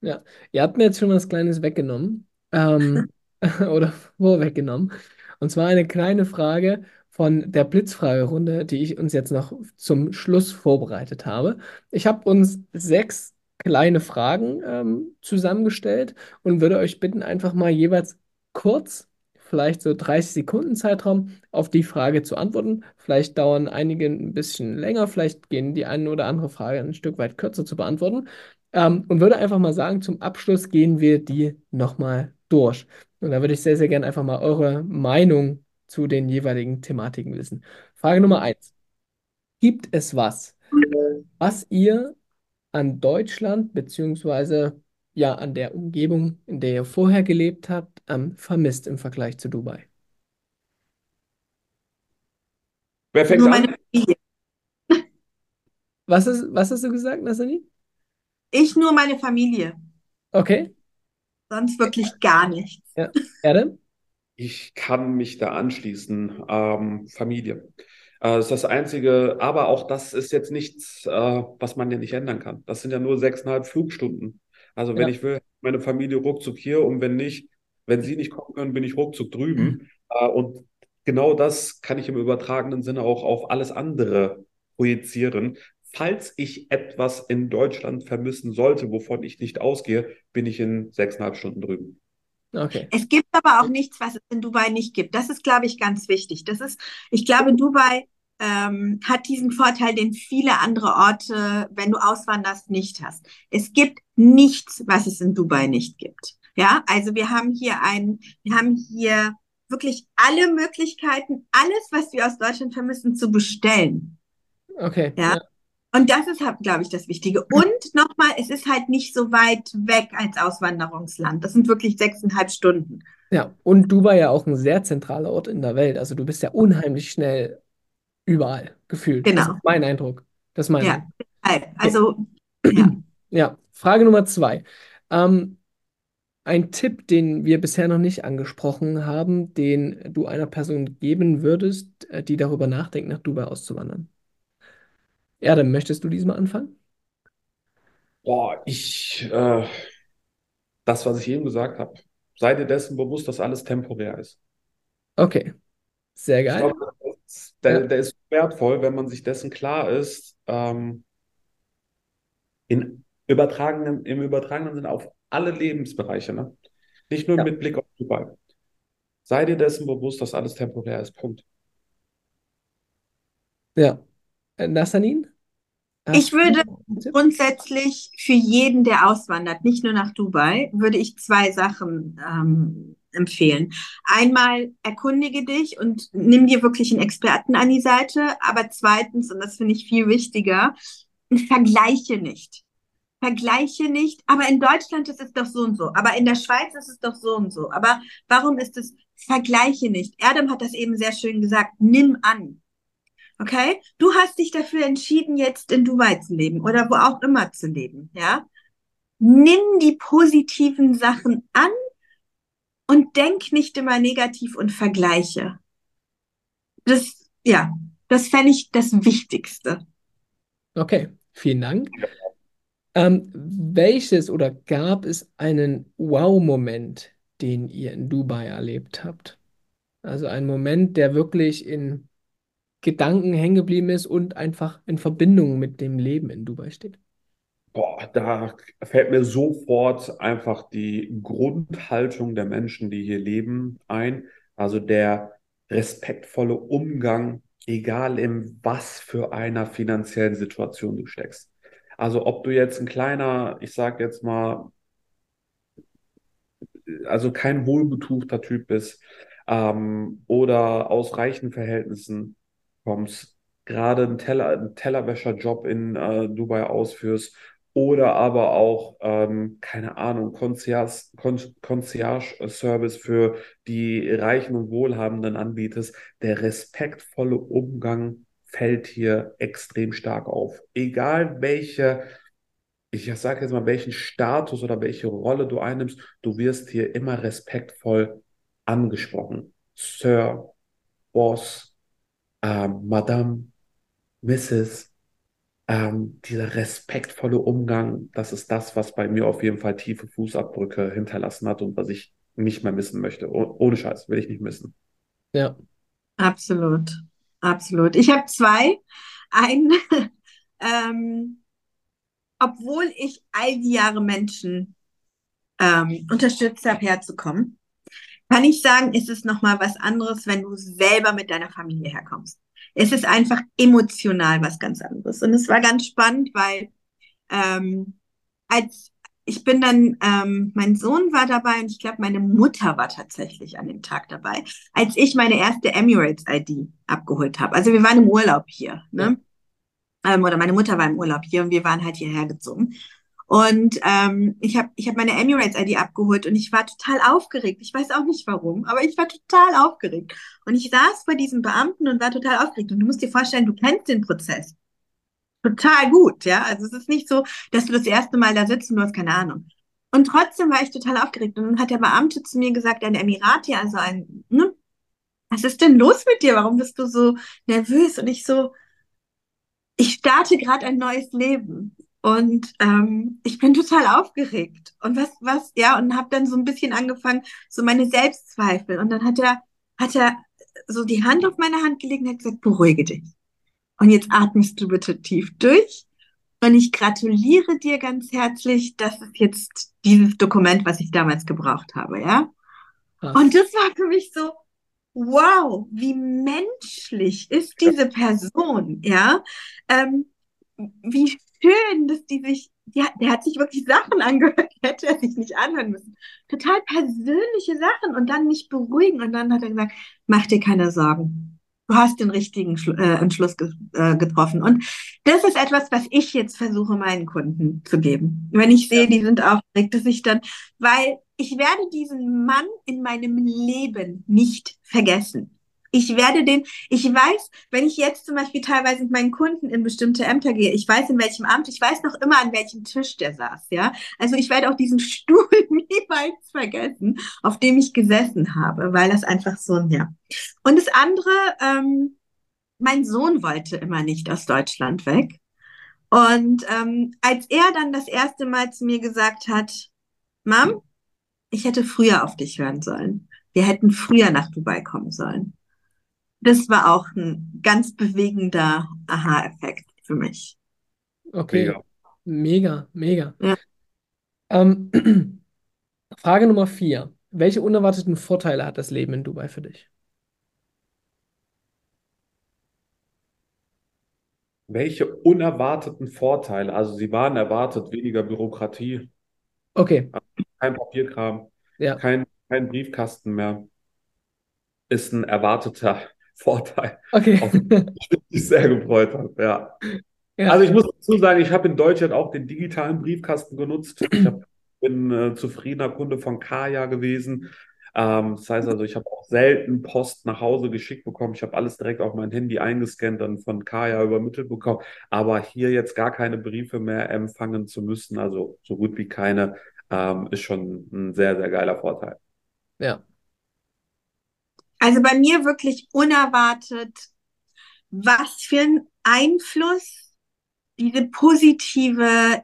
Ja, ihr habt mir jetzt schon was Kleines weggenommen ähm, oder vorweggenommen. Und zwar eine kleine Frage von der Blitzfragerunde, die ich uns jetzt noch zum Schluss vorbereitet habe. Ich habe uns sechs kleine Fragen ähm, zusammengestellt und würde euch bitten, einfach mal jeweils kurz, vielleicht so 30 Sekunden Zeitraum, auf die Frage zu antworten. Vielleicht dauern einige ein bisschen länger, vielleicht gehen die eine oder andere Frage ein Stück weit kürzer zu beantworten. Ähm, und würde einfach mal sagen, zum Abschluss gehen wir die nochmal durch. Und da würde ich sehr, sehr gerne einfach mal eure Meinung zu den jeweiligen Thematiken wissen. Frage Nummer eins. Gibt es was, was ihr an Deutschland beziehungsweise ja an der Umgebung, in der ihr vorher gelebt habt, ähm, vermisst im Vergleich zu Dubai? Wer fängt Nur an? meine Familie. Was ist, was hast du gesagt, Nassani? Ich nur meine Familie. Okay, Sonst wirklich gar nichts. ja. Erde? Ich kann mich da anschließen. Ähm, Familie. Äh, das ist das Einzige, aber auch das ist jetzt nichts, äh, was man ja nicht ändern kann. Das sind ja nur sechseinhalb Flugstunden. Also wenn Ja. ich will, meine Familie ruckzuck hier und wenn nicht, wenn sie nicht kommen können, bin ich ruckzuck drüben. Äh, und genau das kann ich im übertragenen Sinne auch auf alles andere projizieren. Falls ich etwas in Deutschland vermissen sollte, wovon ich nicht ausgehe, bin ich in sechseinhalb Stunden drüben. Okay. Es gibt aber auch nichts, was es in Dubai nicht gibt. Das ist, glaube ich, ganz wichtig. Das ist, ich glaube, Dubai ähm, hat diesen Vorteil, den viele andere Orte, wenn du auswanderst, nicht hast. Es gibt nichts, was es in Dubai nicht gibt. Ja, also wir haben hier ein, wir haben hier wirklich alle Möglichkeiten, alles, was wir aus Deutschland vermissen, zu bestellen. Okay. Ja. Ja. Und das ist, halt, glaube ich, das Wichtige. Und nochmal, es ist halt nicht so weit weg als Auswanderungsland. Das sind wirklich sechseinhalb Stunden. Ja, und Dubai ja auch ein sehr zentraler Ort in der Welt. Also du bist ja unheimlich schnell überall gefühlt. Das Genau. ist mein Eindruck. Das ist mein Ja, Eindruck. Also, ja. Ja, Frage Nummer zwei. Ähm, ein Tipp, den wir bisher noch nicht angesprochen haben, den du einer Person geben würdest, äh, die darüber nachdenkt, nach Dubai auszuwandern. Erdem, möchtest du diesmal anfangen? Boah, ich, äh, das, was ich eben gesagt habe, sei dir dessen bewusst, dass alles temporär ist. Okay, sehr geil. glaube, das- der, Ja. der ist wertvoll, wenn man sich dessen klar ist, ähm, in übertragenen, im übertragenen Sinne auf alle Lebensbereiche, ne? Nicht nur Ja. mit Blick auf Dubai. Sei dir dessen bewusst, dass alles temporär ist. Punkt. Ja. Äh, Nassanin? Ich Hast du würde grundsätzlich für jeden, der auswandert, nicht nur nach Dubai, würde ich zwei Sachen ähm, empfehlen. Einmal erkundige dich und nimm dir wirklich einen Experten an die Seite. Aber zweitens, und das finde ich viel wichtiger, vergleiche nicht. Vergleiche nicht, aber in Deutschland ist es doch so und so, aber in der Schweiz ist es doch so und so. Aber warum ist es, vergleiche nicht? Erdem hat das eben sehr schön gesagt, nimm an. Okay? Du hast dich dafür entschieden, jetzt in Dubai zu leben oder wo auch immer zu leben, ja? Nimm die positiven Sachen an und denk nicht immer negativ und vergleiche. Das, ja, das fände ich das Wichtigste. Okay, vielen Dank. Ähm, welches oder gab es einen Wow-Moment, den ihr in Dubai erlebt habt? Also ein Moment, der wirklich in Gedanken hängen geblieben ist und einfach in Verbindung mit dem Leben in Dubai steht. Boah, da fällt mir sofort einfach die Grundhaltung der Menschen, die hier leben, ein. Also der respektvolle Umgang, egal in was für einer finanziellen Situation du steckst. Also ob du jetzt ein kleiner, ich sag jetzt mal, also kein wohlbetuchter Typ bist, ähm, oder aus reichen Verhältnissen kommst, gerade einen Teller, einen Tellerwäscherjob in äh, Dubai ausführst oder aber auch, ähm, keine Ahnung, Concierge, Con Concierge-Service für die Reichen und Wohlhabenden anbietest, der respektvolle Umgang fällt hier extrem stark auf. Egal welche, ich sage jetzt mal, welchen Status oder welche Rolle du einnimmst, du wirst hier immer respektvoll angesprochen. Sir, Boss, ähm, Madame, Mrs., ähm, dieser respektvolle Umgang, das ist das, was bei mir auf jeden Fall tiefe Fußabdrücke hinterlassen hat und was ich nicht mehr missen möchte. Oh, ohne Scheiß, will ich nicht missen. Ja. Absolut, absolut. Ich habe zwei. Ein, ähm, obwohl ich all die Jahre Menschen ähm, unterstützt habe, herzukommen, kann ich sagen, ist es nochmal was anderes, wenn du selber mit deiner Familie herkommst. Es ist einfach emotional was ganz anderes. Und es war ganz spannend, weil ähm, als ich bin dann, ähm, mein Sohn war dabei und ich glaube, meine Mutter war tatsächlich an dem Tag dabei, als ich meine erste Emirates-ID abgeholt habe. Also wir waren im Urlaub hier, ne? Ähm, oder meine Mutter war im Urlaub hier und wir waren halt hierher gezogen. Und ähm, ich habe ich hab meine Emirates-ID abgeholt und ich war total aufgeregt. Ich weiß auch nicht warum, aber ich war total aufgeregt. Und ich saß vor diesem Beamten und war total aufgeregt. Und du musst dir vorstellen, du kennst den Prozess total gut, ja. Also es ist nicht so, dass du das erste Mal da sitzt und du hast keine Ahnung. Und trotzdem war ich total aufgeregt. Und dann hat der Beamte zu mir gesagt, ein Emirati, also ein, ne, was ist denn los mit dir? Warum bist du so nervös? Und ich so, ich starte gerade ein neues Leben. Und ähm, ich bin total aufgeregt. Und was, was, ja, und habe dann so ein bisschen angefangen, so meine Selbstzweifel. Und dann hat er, hat er so die Hand auf meine Hand gelegt und hat gesagt, beruhige dich. Und jetzt atmest du bitte tief durch. Und ich gratuliere dir ganz herzlich. Das ist jetzt dieses Dokument, was ich damals gebraucht habe, ja? Krass. Und das war für mich so, wow, wie menschlich ist diese Person, ja? Ähm, wie schön, dass die sich, ja, der hat sich wirklich Sachen angehört, hätte er sich nicht anhören müssen. Total persönliche Sachen und dann mich beruhigen. Und dann hat er gesagt, mach dir keine Sorgen du hast den richtigen äh, Entschluss ge äh, getroffen. Und das ist etwas, was ich jetzt versuche, meinen Kunden zu geben. Wenn ich sehe, die sind aufgeregt, dass ich dann, weil ich werde diesen Mann in meinem Leben nicht vergessen. Ich werde den, ich weiß, wenn ich jetzt zum Beispiel teilweise mit meinen Kunden in bestimmte Ämter gehe, ich weiß in welchem Amt, ich weiß noch immer an welchem Tisch der saß, ja. Also ich werde auch diesen Stuhl niemals vergessen, auf dem ich gesessen habe, weil das einfach so ja. Und das andere, ähm, mein Sohn wollte immer nicht aus Deutschland weg. Und ähm, als er dann das erste Mal zu mir gesagt hat, Mom, ich hätte früher auf dich hören sollen. Wir hätten früher nach Dubai kommen sollen das war auch ein ganz bewegender Aha-Effekt für mich. Okay, mega, mega. Ja. Ähm, Frage Nummer vier. Welche unerwarteten Vorteile hat das Leben in Dubai für dich? Welche unerwarteten Vorteile? Also sie waren erwartet, weniger Bürokratie, Okay, kein Papierkram, ja, kein, kein Briefkasten mehr. Ist ein erwarteter Vorteil, okay. auf den ich mich sehr gefreut habe. Ja. Ja, Also ich muss dazu sagen, ich habe in Deutschland auch den digitalen Briefkasten genutzt. Ich hab, bin äh, zufriedener Kunde von Kaya gewesen. Ähm, das heißt also, ich habe auch selten Post nach Hause geschickt bekommen. Ich habe alles direkt auf mein Handy eingescannt, dann von Kaya übermittelt bekommen. Aber hier jetzt gar keine Briefe mehr empfangen zu müssen, also so gut wie keine, ähm, ist schon ein sehr, sehr geiler Vorteil. ja, Also bei mir wirklich unerwartet, was für einen Einfluss diese positive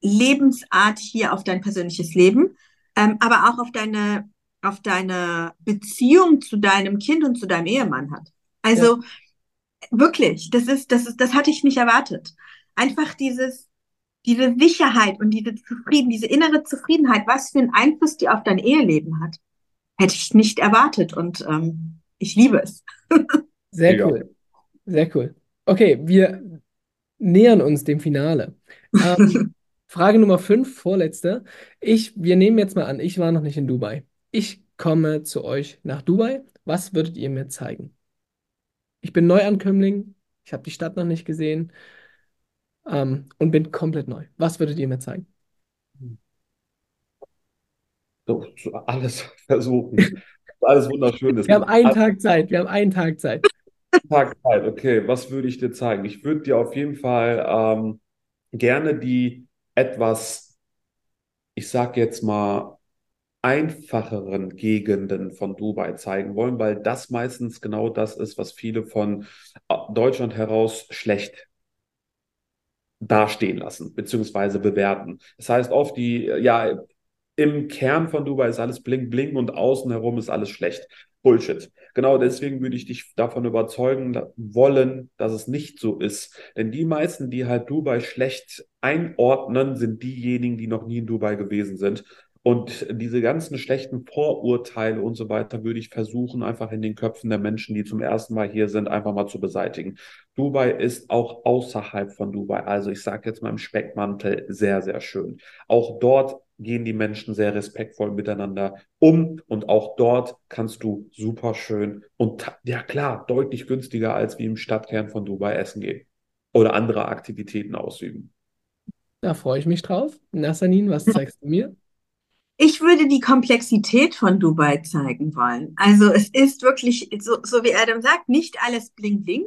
Lebensart hier auf dein persönliches Leben, ähm, aber auch auf deine, auf deine Beziehung zu deinem Kind und zu deinem Ehemann hat. Also wirklich, das ist, das ist, das hatte ich nicht erwartet. Einfach dieses, diese Sicherheit und diese Zufrieden, diese innere Zufriedenheit, was für einen Einfluss die auf dein Eheleben hat, hätte ich nicht erwartet und ähm, ich liebe es. sehr Mega. cool. Sehr cool. Okay, wir nähern uns dem Finale. Ähm, Frage Nummer fünf, vorletzte. Ich, wir nehmen jetzt mal an, ich war noch nicht in Dubai. Ich komme zu euch nach Dubai. Was würdet ihr mir zeigen? Ich bin Neuankömmling, ich habe die Stadt noch nicht gesehen, ähm, und bin komplett neu. Was würdet ihr mir zeigen? Alles versuchen. Alles wunderschön ist. Wir haben einen Tag Zeit, wir haben einen Tag Zeit. Tag Zeit, okay, was würde ich dir zeigen? Ich würde dir auf jeden Fall ähm, gerne die etwas, ich sag jetzt mal, einfacheren Gegenden von Dubai zeigen wollen, weil das meistens genau das ist, was viele von äh, Deutschland heraus schlecht dastehen lassen, beziehungsweise bewerten. Das heißt oft die, ja, im Kern von Dubai ist alles bling bling und außen herum ist alles schlecht. Bullshit. Genau deswegen würde ich dich davon überzeugen wollen, dass es nicht so ist. Denn die meisten, die halt Dubai schlecht einordnen, sind diejenigen, die noch nie in Dubai gewesen sind. Und diese ganzen schlechten Vorurteile und so weiter würde ich versuchen, einfach in den Köpfen der Menschen, die zum ersten Mal hier sind, einfach mal zu beseitigen. Dubai ist auch außerhalb von Dubai, also ich sage jetzt mal im Speckmantel, sehr, sehr schön. Auch dort gehen die Menschen sehr respektvoll miteinander um und auch dort kannst du super schön und ja klar, deutlich günstiger als wie im Stadtkern von Dubai essen gehen oder andere Aktivitäten ausüben. Da freue ich mich drauf. Nassanin, was zeigst du mir? Ich würde die Komplexität von Dubai zeigen wollen. Also es ist wirklich, so, so wie Adam sagt, nicht alles bling bling.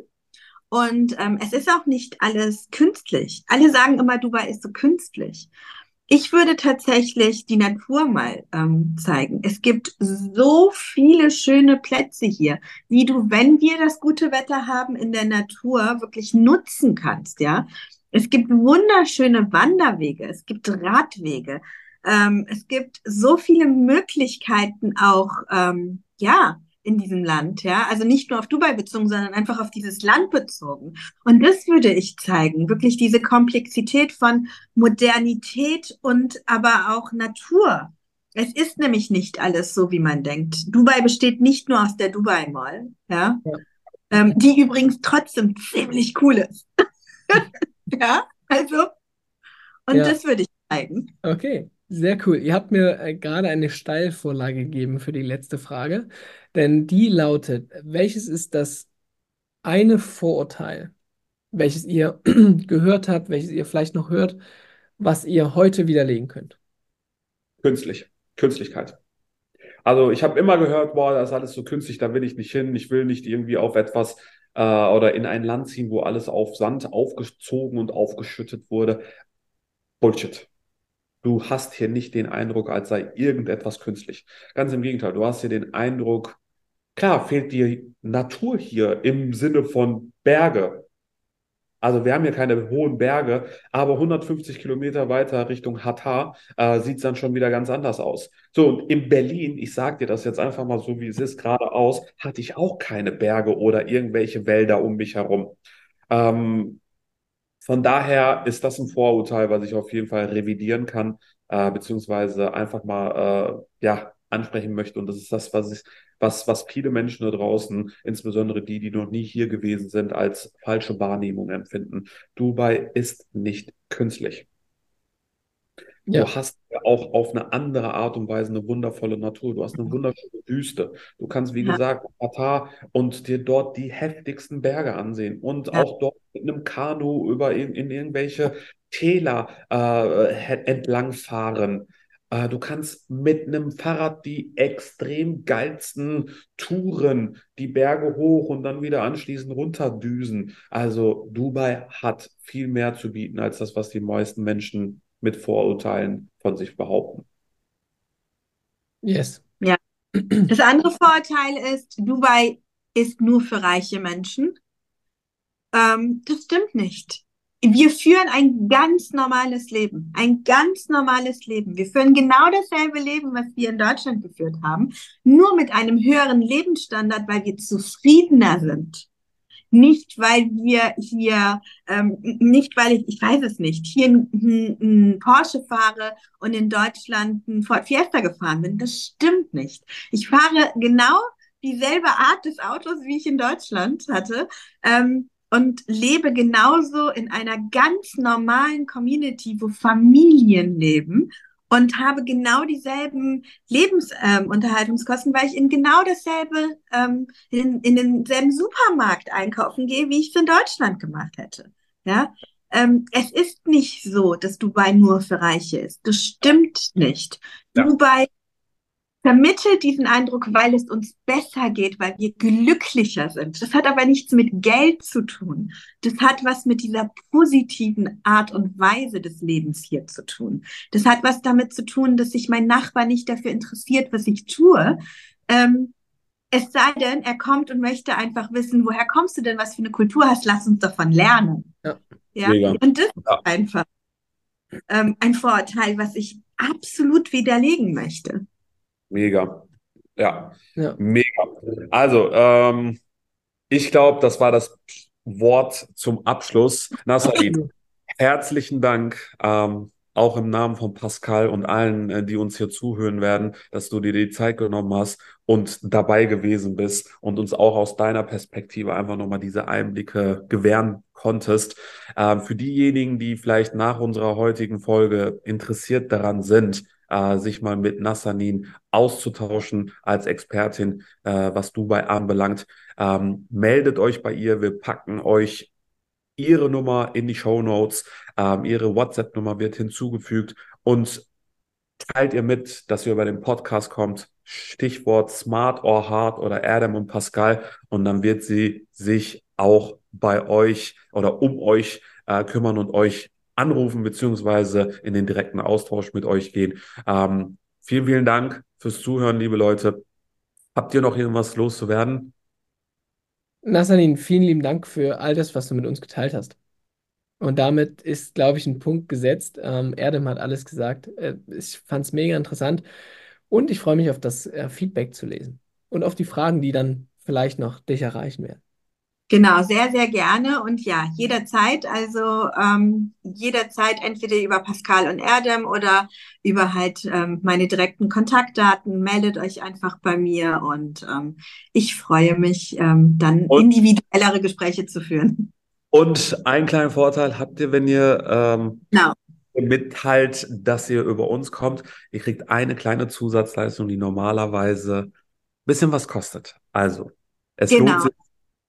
Und ähm, es ist auch nicht alles künstlich. Alle sagen immer, Dubai ist so künstlich. Ich würde tatsächlich die Natur mal ähm, zeigen. Es gibt so viele schöne Plätze hier, die du, wenn wir das gute Wetter haben, in der Natur wirklich nutzen kannst, ja. Es gibt wunderschöne Wanderwege, es gibt Radwege, ähm, es gibt so viele Möglichkeiten auch, ähm, ja, in diesem Land, ja. Also nicht nur auf Dubai bezogen, sondern einfach auf dieses Land bezogen. Und das würde ich zeigen. Wirklich diese Komplexität von Modernität und aber auch Natur. Es ist nämlich nicht alles so, wie man denkt. Dubai besteht nicht nur aus der Dubai Mall, ja. ja. Ähm, die übrigens trotzdem ziemlich cool ist. ja, also. Und ja. das würde ich zeigen. Okay. Sehr cool. Ihr habt mir äh, gerade eine Steilvorlage gegeben für die letzte Frage, denn die lautet, welches ist das eine Vorurteil, welches ihr gehört habt, welches ihr vielleicht noch hört, was ihr heute widerlegen könnt? Künstlich, Künstlichkeit. Also ich habe immer gehört, boah, das ist alles so künstlich, da will ich nicht hin, ich will nicht irgendwie auf etwas äh, oder in ein Land ziehen, wo alles auf Sand aufgezogen und aufgeschüttet wurde. Bullshit du hast hier nicht den Eindruck, als sei irgendetwas künstlich. Ganz im Gegenteil, du hast hier den Eindruck, klar, fehlt dir Natur hier im Sinne von Berge. Also wir haben hier keine hohen Berge, aber 150 Kilometer weiter Richtung Hatta äh, sieht es dann schon wieder ganz anders aus. So, und in Berlin, ich sage dir das jetzt einfach mal so, wie es ist, geradeaus, hatte ich auch keine Berge oder irgendwelche Wälder um mich herum. Ähm, von daher ist das ein Vorurteil, was ich auf jeden Fall revidieren kann, äh, beziehungsweise einfach mal äh, ja, ansprechen möchte. Und das ist das, was, ich, was, was viele Menschen da draußen, insbesondere die, die noch nie hier gewesen sind, als falsche Wahrnehmung empfinden. Dubai ist nicht künstlich. Ja. Du hast ja auch auf eine andere Art und Weise eine wundervolle Natur. Du hast eine wunderschöne Wüste. Du kannst, wie ja. gesagt, Katar und dir dort die heftigsten Berge ansehen und ja. auch dort mit einem Kanu über in, in irgendwelche Täler äh, entlangfahren. Äh, du kannst mit einem Fahrrad die extrem geilsten Touren, die Berge hoch und dann wieder anschließend runterdüsen. Also Dubai hat viel mehr zu bieten als das, was die meisten Menschen mit Vorurteilen von sich behaupten. Yes. Ja. Das andere Vorurteil ist, Dubai ist nur für reiche Menschen. Ähm, das stimmt nicht. Wir führen ein ganz normales Leben, ein ganz normales Leben. Wir führen genau dasselbe Leben, was wir in Deutschland geführt haben, nur mit einem höheren Lebensstandard, weil wir zufriedener sind. Nicht, weil wir hier, ähm, nicht, weil ich, ich weiß es nicht, hier ein, ein Porsche fahre und in Deutschland ein Ford Fiesta gefahren bin. Das stimmt nicht. Ich fahre genau dieselbe Art des Autos, wie ich in Deutschland hatte. Ähm, und lebe genauso in einer ganz normalen Community, wo Familien leben und habe genau dieselben Lebensunterhaltungskosten, ähm, weil ich in genau dasselbe, ähm, in, in denselben Supermarkt einkaufen gehe, wie ich es in Deutschland gemacht hätte. Ja, ähm, es ist nicht so, dass Dubai nur für Reiche ist. Das stimmt nicht. Ja. Dubai vermittelt diesen Eindruck, weil es uns besser geht, weil wir glücklicher sind. Das hat aber nichts mit Geld zu tun. Das hat was mit dieser positiven Art und Weise des Lebens hier zu tun. Das hat was damit zu tun, dass sich mein Nachbar nicht dafür interessiert, was ich tue. Ähm, es sei denn, er kommt und möchte einfach wissen, woher kommst du denn, was für eine Kultur hast, lass uns davon lernen. Ja. ja? Und das ist einfach ähm, ein Vorurteil, was ich absolut widerlegen möchte. Mega. Ja, Ja. mega. Also, ähm, ich glaube, das war das Wort zum Abschluss. Nassarin, herzlichen Dank, ähm, auch im Namen von Pascal und allen, äh, die uns hier zuhören werden, dass du dir die Zeit genommen hast und dabei gewesen bist und uns auch aus deiner Perspektive einfach nochmal diese Einblicke gewähren konntest. Ähm, für diejenigen, die vielleicht nach unserer heutigen Folge interessiert daran sind, äh, sich mal mit Nassanin auszutauschen als Expertin, äh, was Dubai anbelangt, ähm, meldet euch bei ihr. Wir packen euch ihre Nummer in die Show Notes. Ähm, ihre WhatsApp-Nummer wird hinzugefügt und teilt ihr mit, dass ihr über den Podcast kommt. Stichwort Smart or Hard oder Adam und Pascal. Und dann wird sie sich auch bei euch oder um euch äh, kümmern und euch anrufen beziehungsweise in den direkten Austausch mit euch gehen. Ähm, vielen, vielen Dank fürs Zuhören, liebe Leute. Habt ihr noch irgendwas loszuwerden? Nassanin, vielen lieben Dank für all das, was du mit uns geteilt hast. Und damit ist, glaube ich, ein Punkt gesetzt. Ähm, Erdem hat alles gesagt. Äh, ich fand es mega interessant und ich freue mich auf das äh, Feedback zu lesen und auf die Fragen, die dann vielleicht noch dich erreichen werden. Genau, sehr, sehr gerne und ja, jederzeit, also ähm, jederzeit entweder über Pascal und Erdem oder über halt ähm, meine direkten Kontaktdaten, meldet euch einfach bei mir und ähm, ich freue mich, ähm, dann Und- individuellere Gespräche zu führen. Und einen kleinen Vorteil habt ihr, wenn ihr ähm, Genau. mitteilt, dass ihr über uns kommt. Ihr kriegt eine kleine Zusatzleistung, die normalerweise ein bisschen was kostet. Also, es Genau. lohnt sich,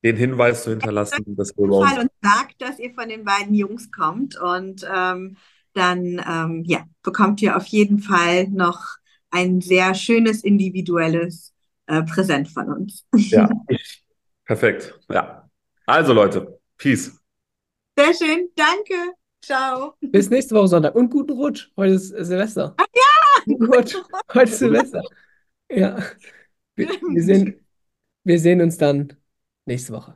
den Hinweis zu hinterlassen, dass ihr über uns Fall und sagt, dass ihr von den beiden Jungs kommt und ähm, dann ähm, ja, bekommt ihr auf jeden Fall noch ein sehr schönes individuelles äh, Präsent von uns. Ja. Perfekt. Ja. Also, Leute, Peace. Sehr schön, danke. Ciao. Bis nächste Woche Sonntag und guten Rutsch. Heute ist äh, Silvester. Ach ja! Guten Rutsch. Heute ist Silvester. Ja. Wir, wir sehen, wir sehen uns dann nächste Woche.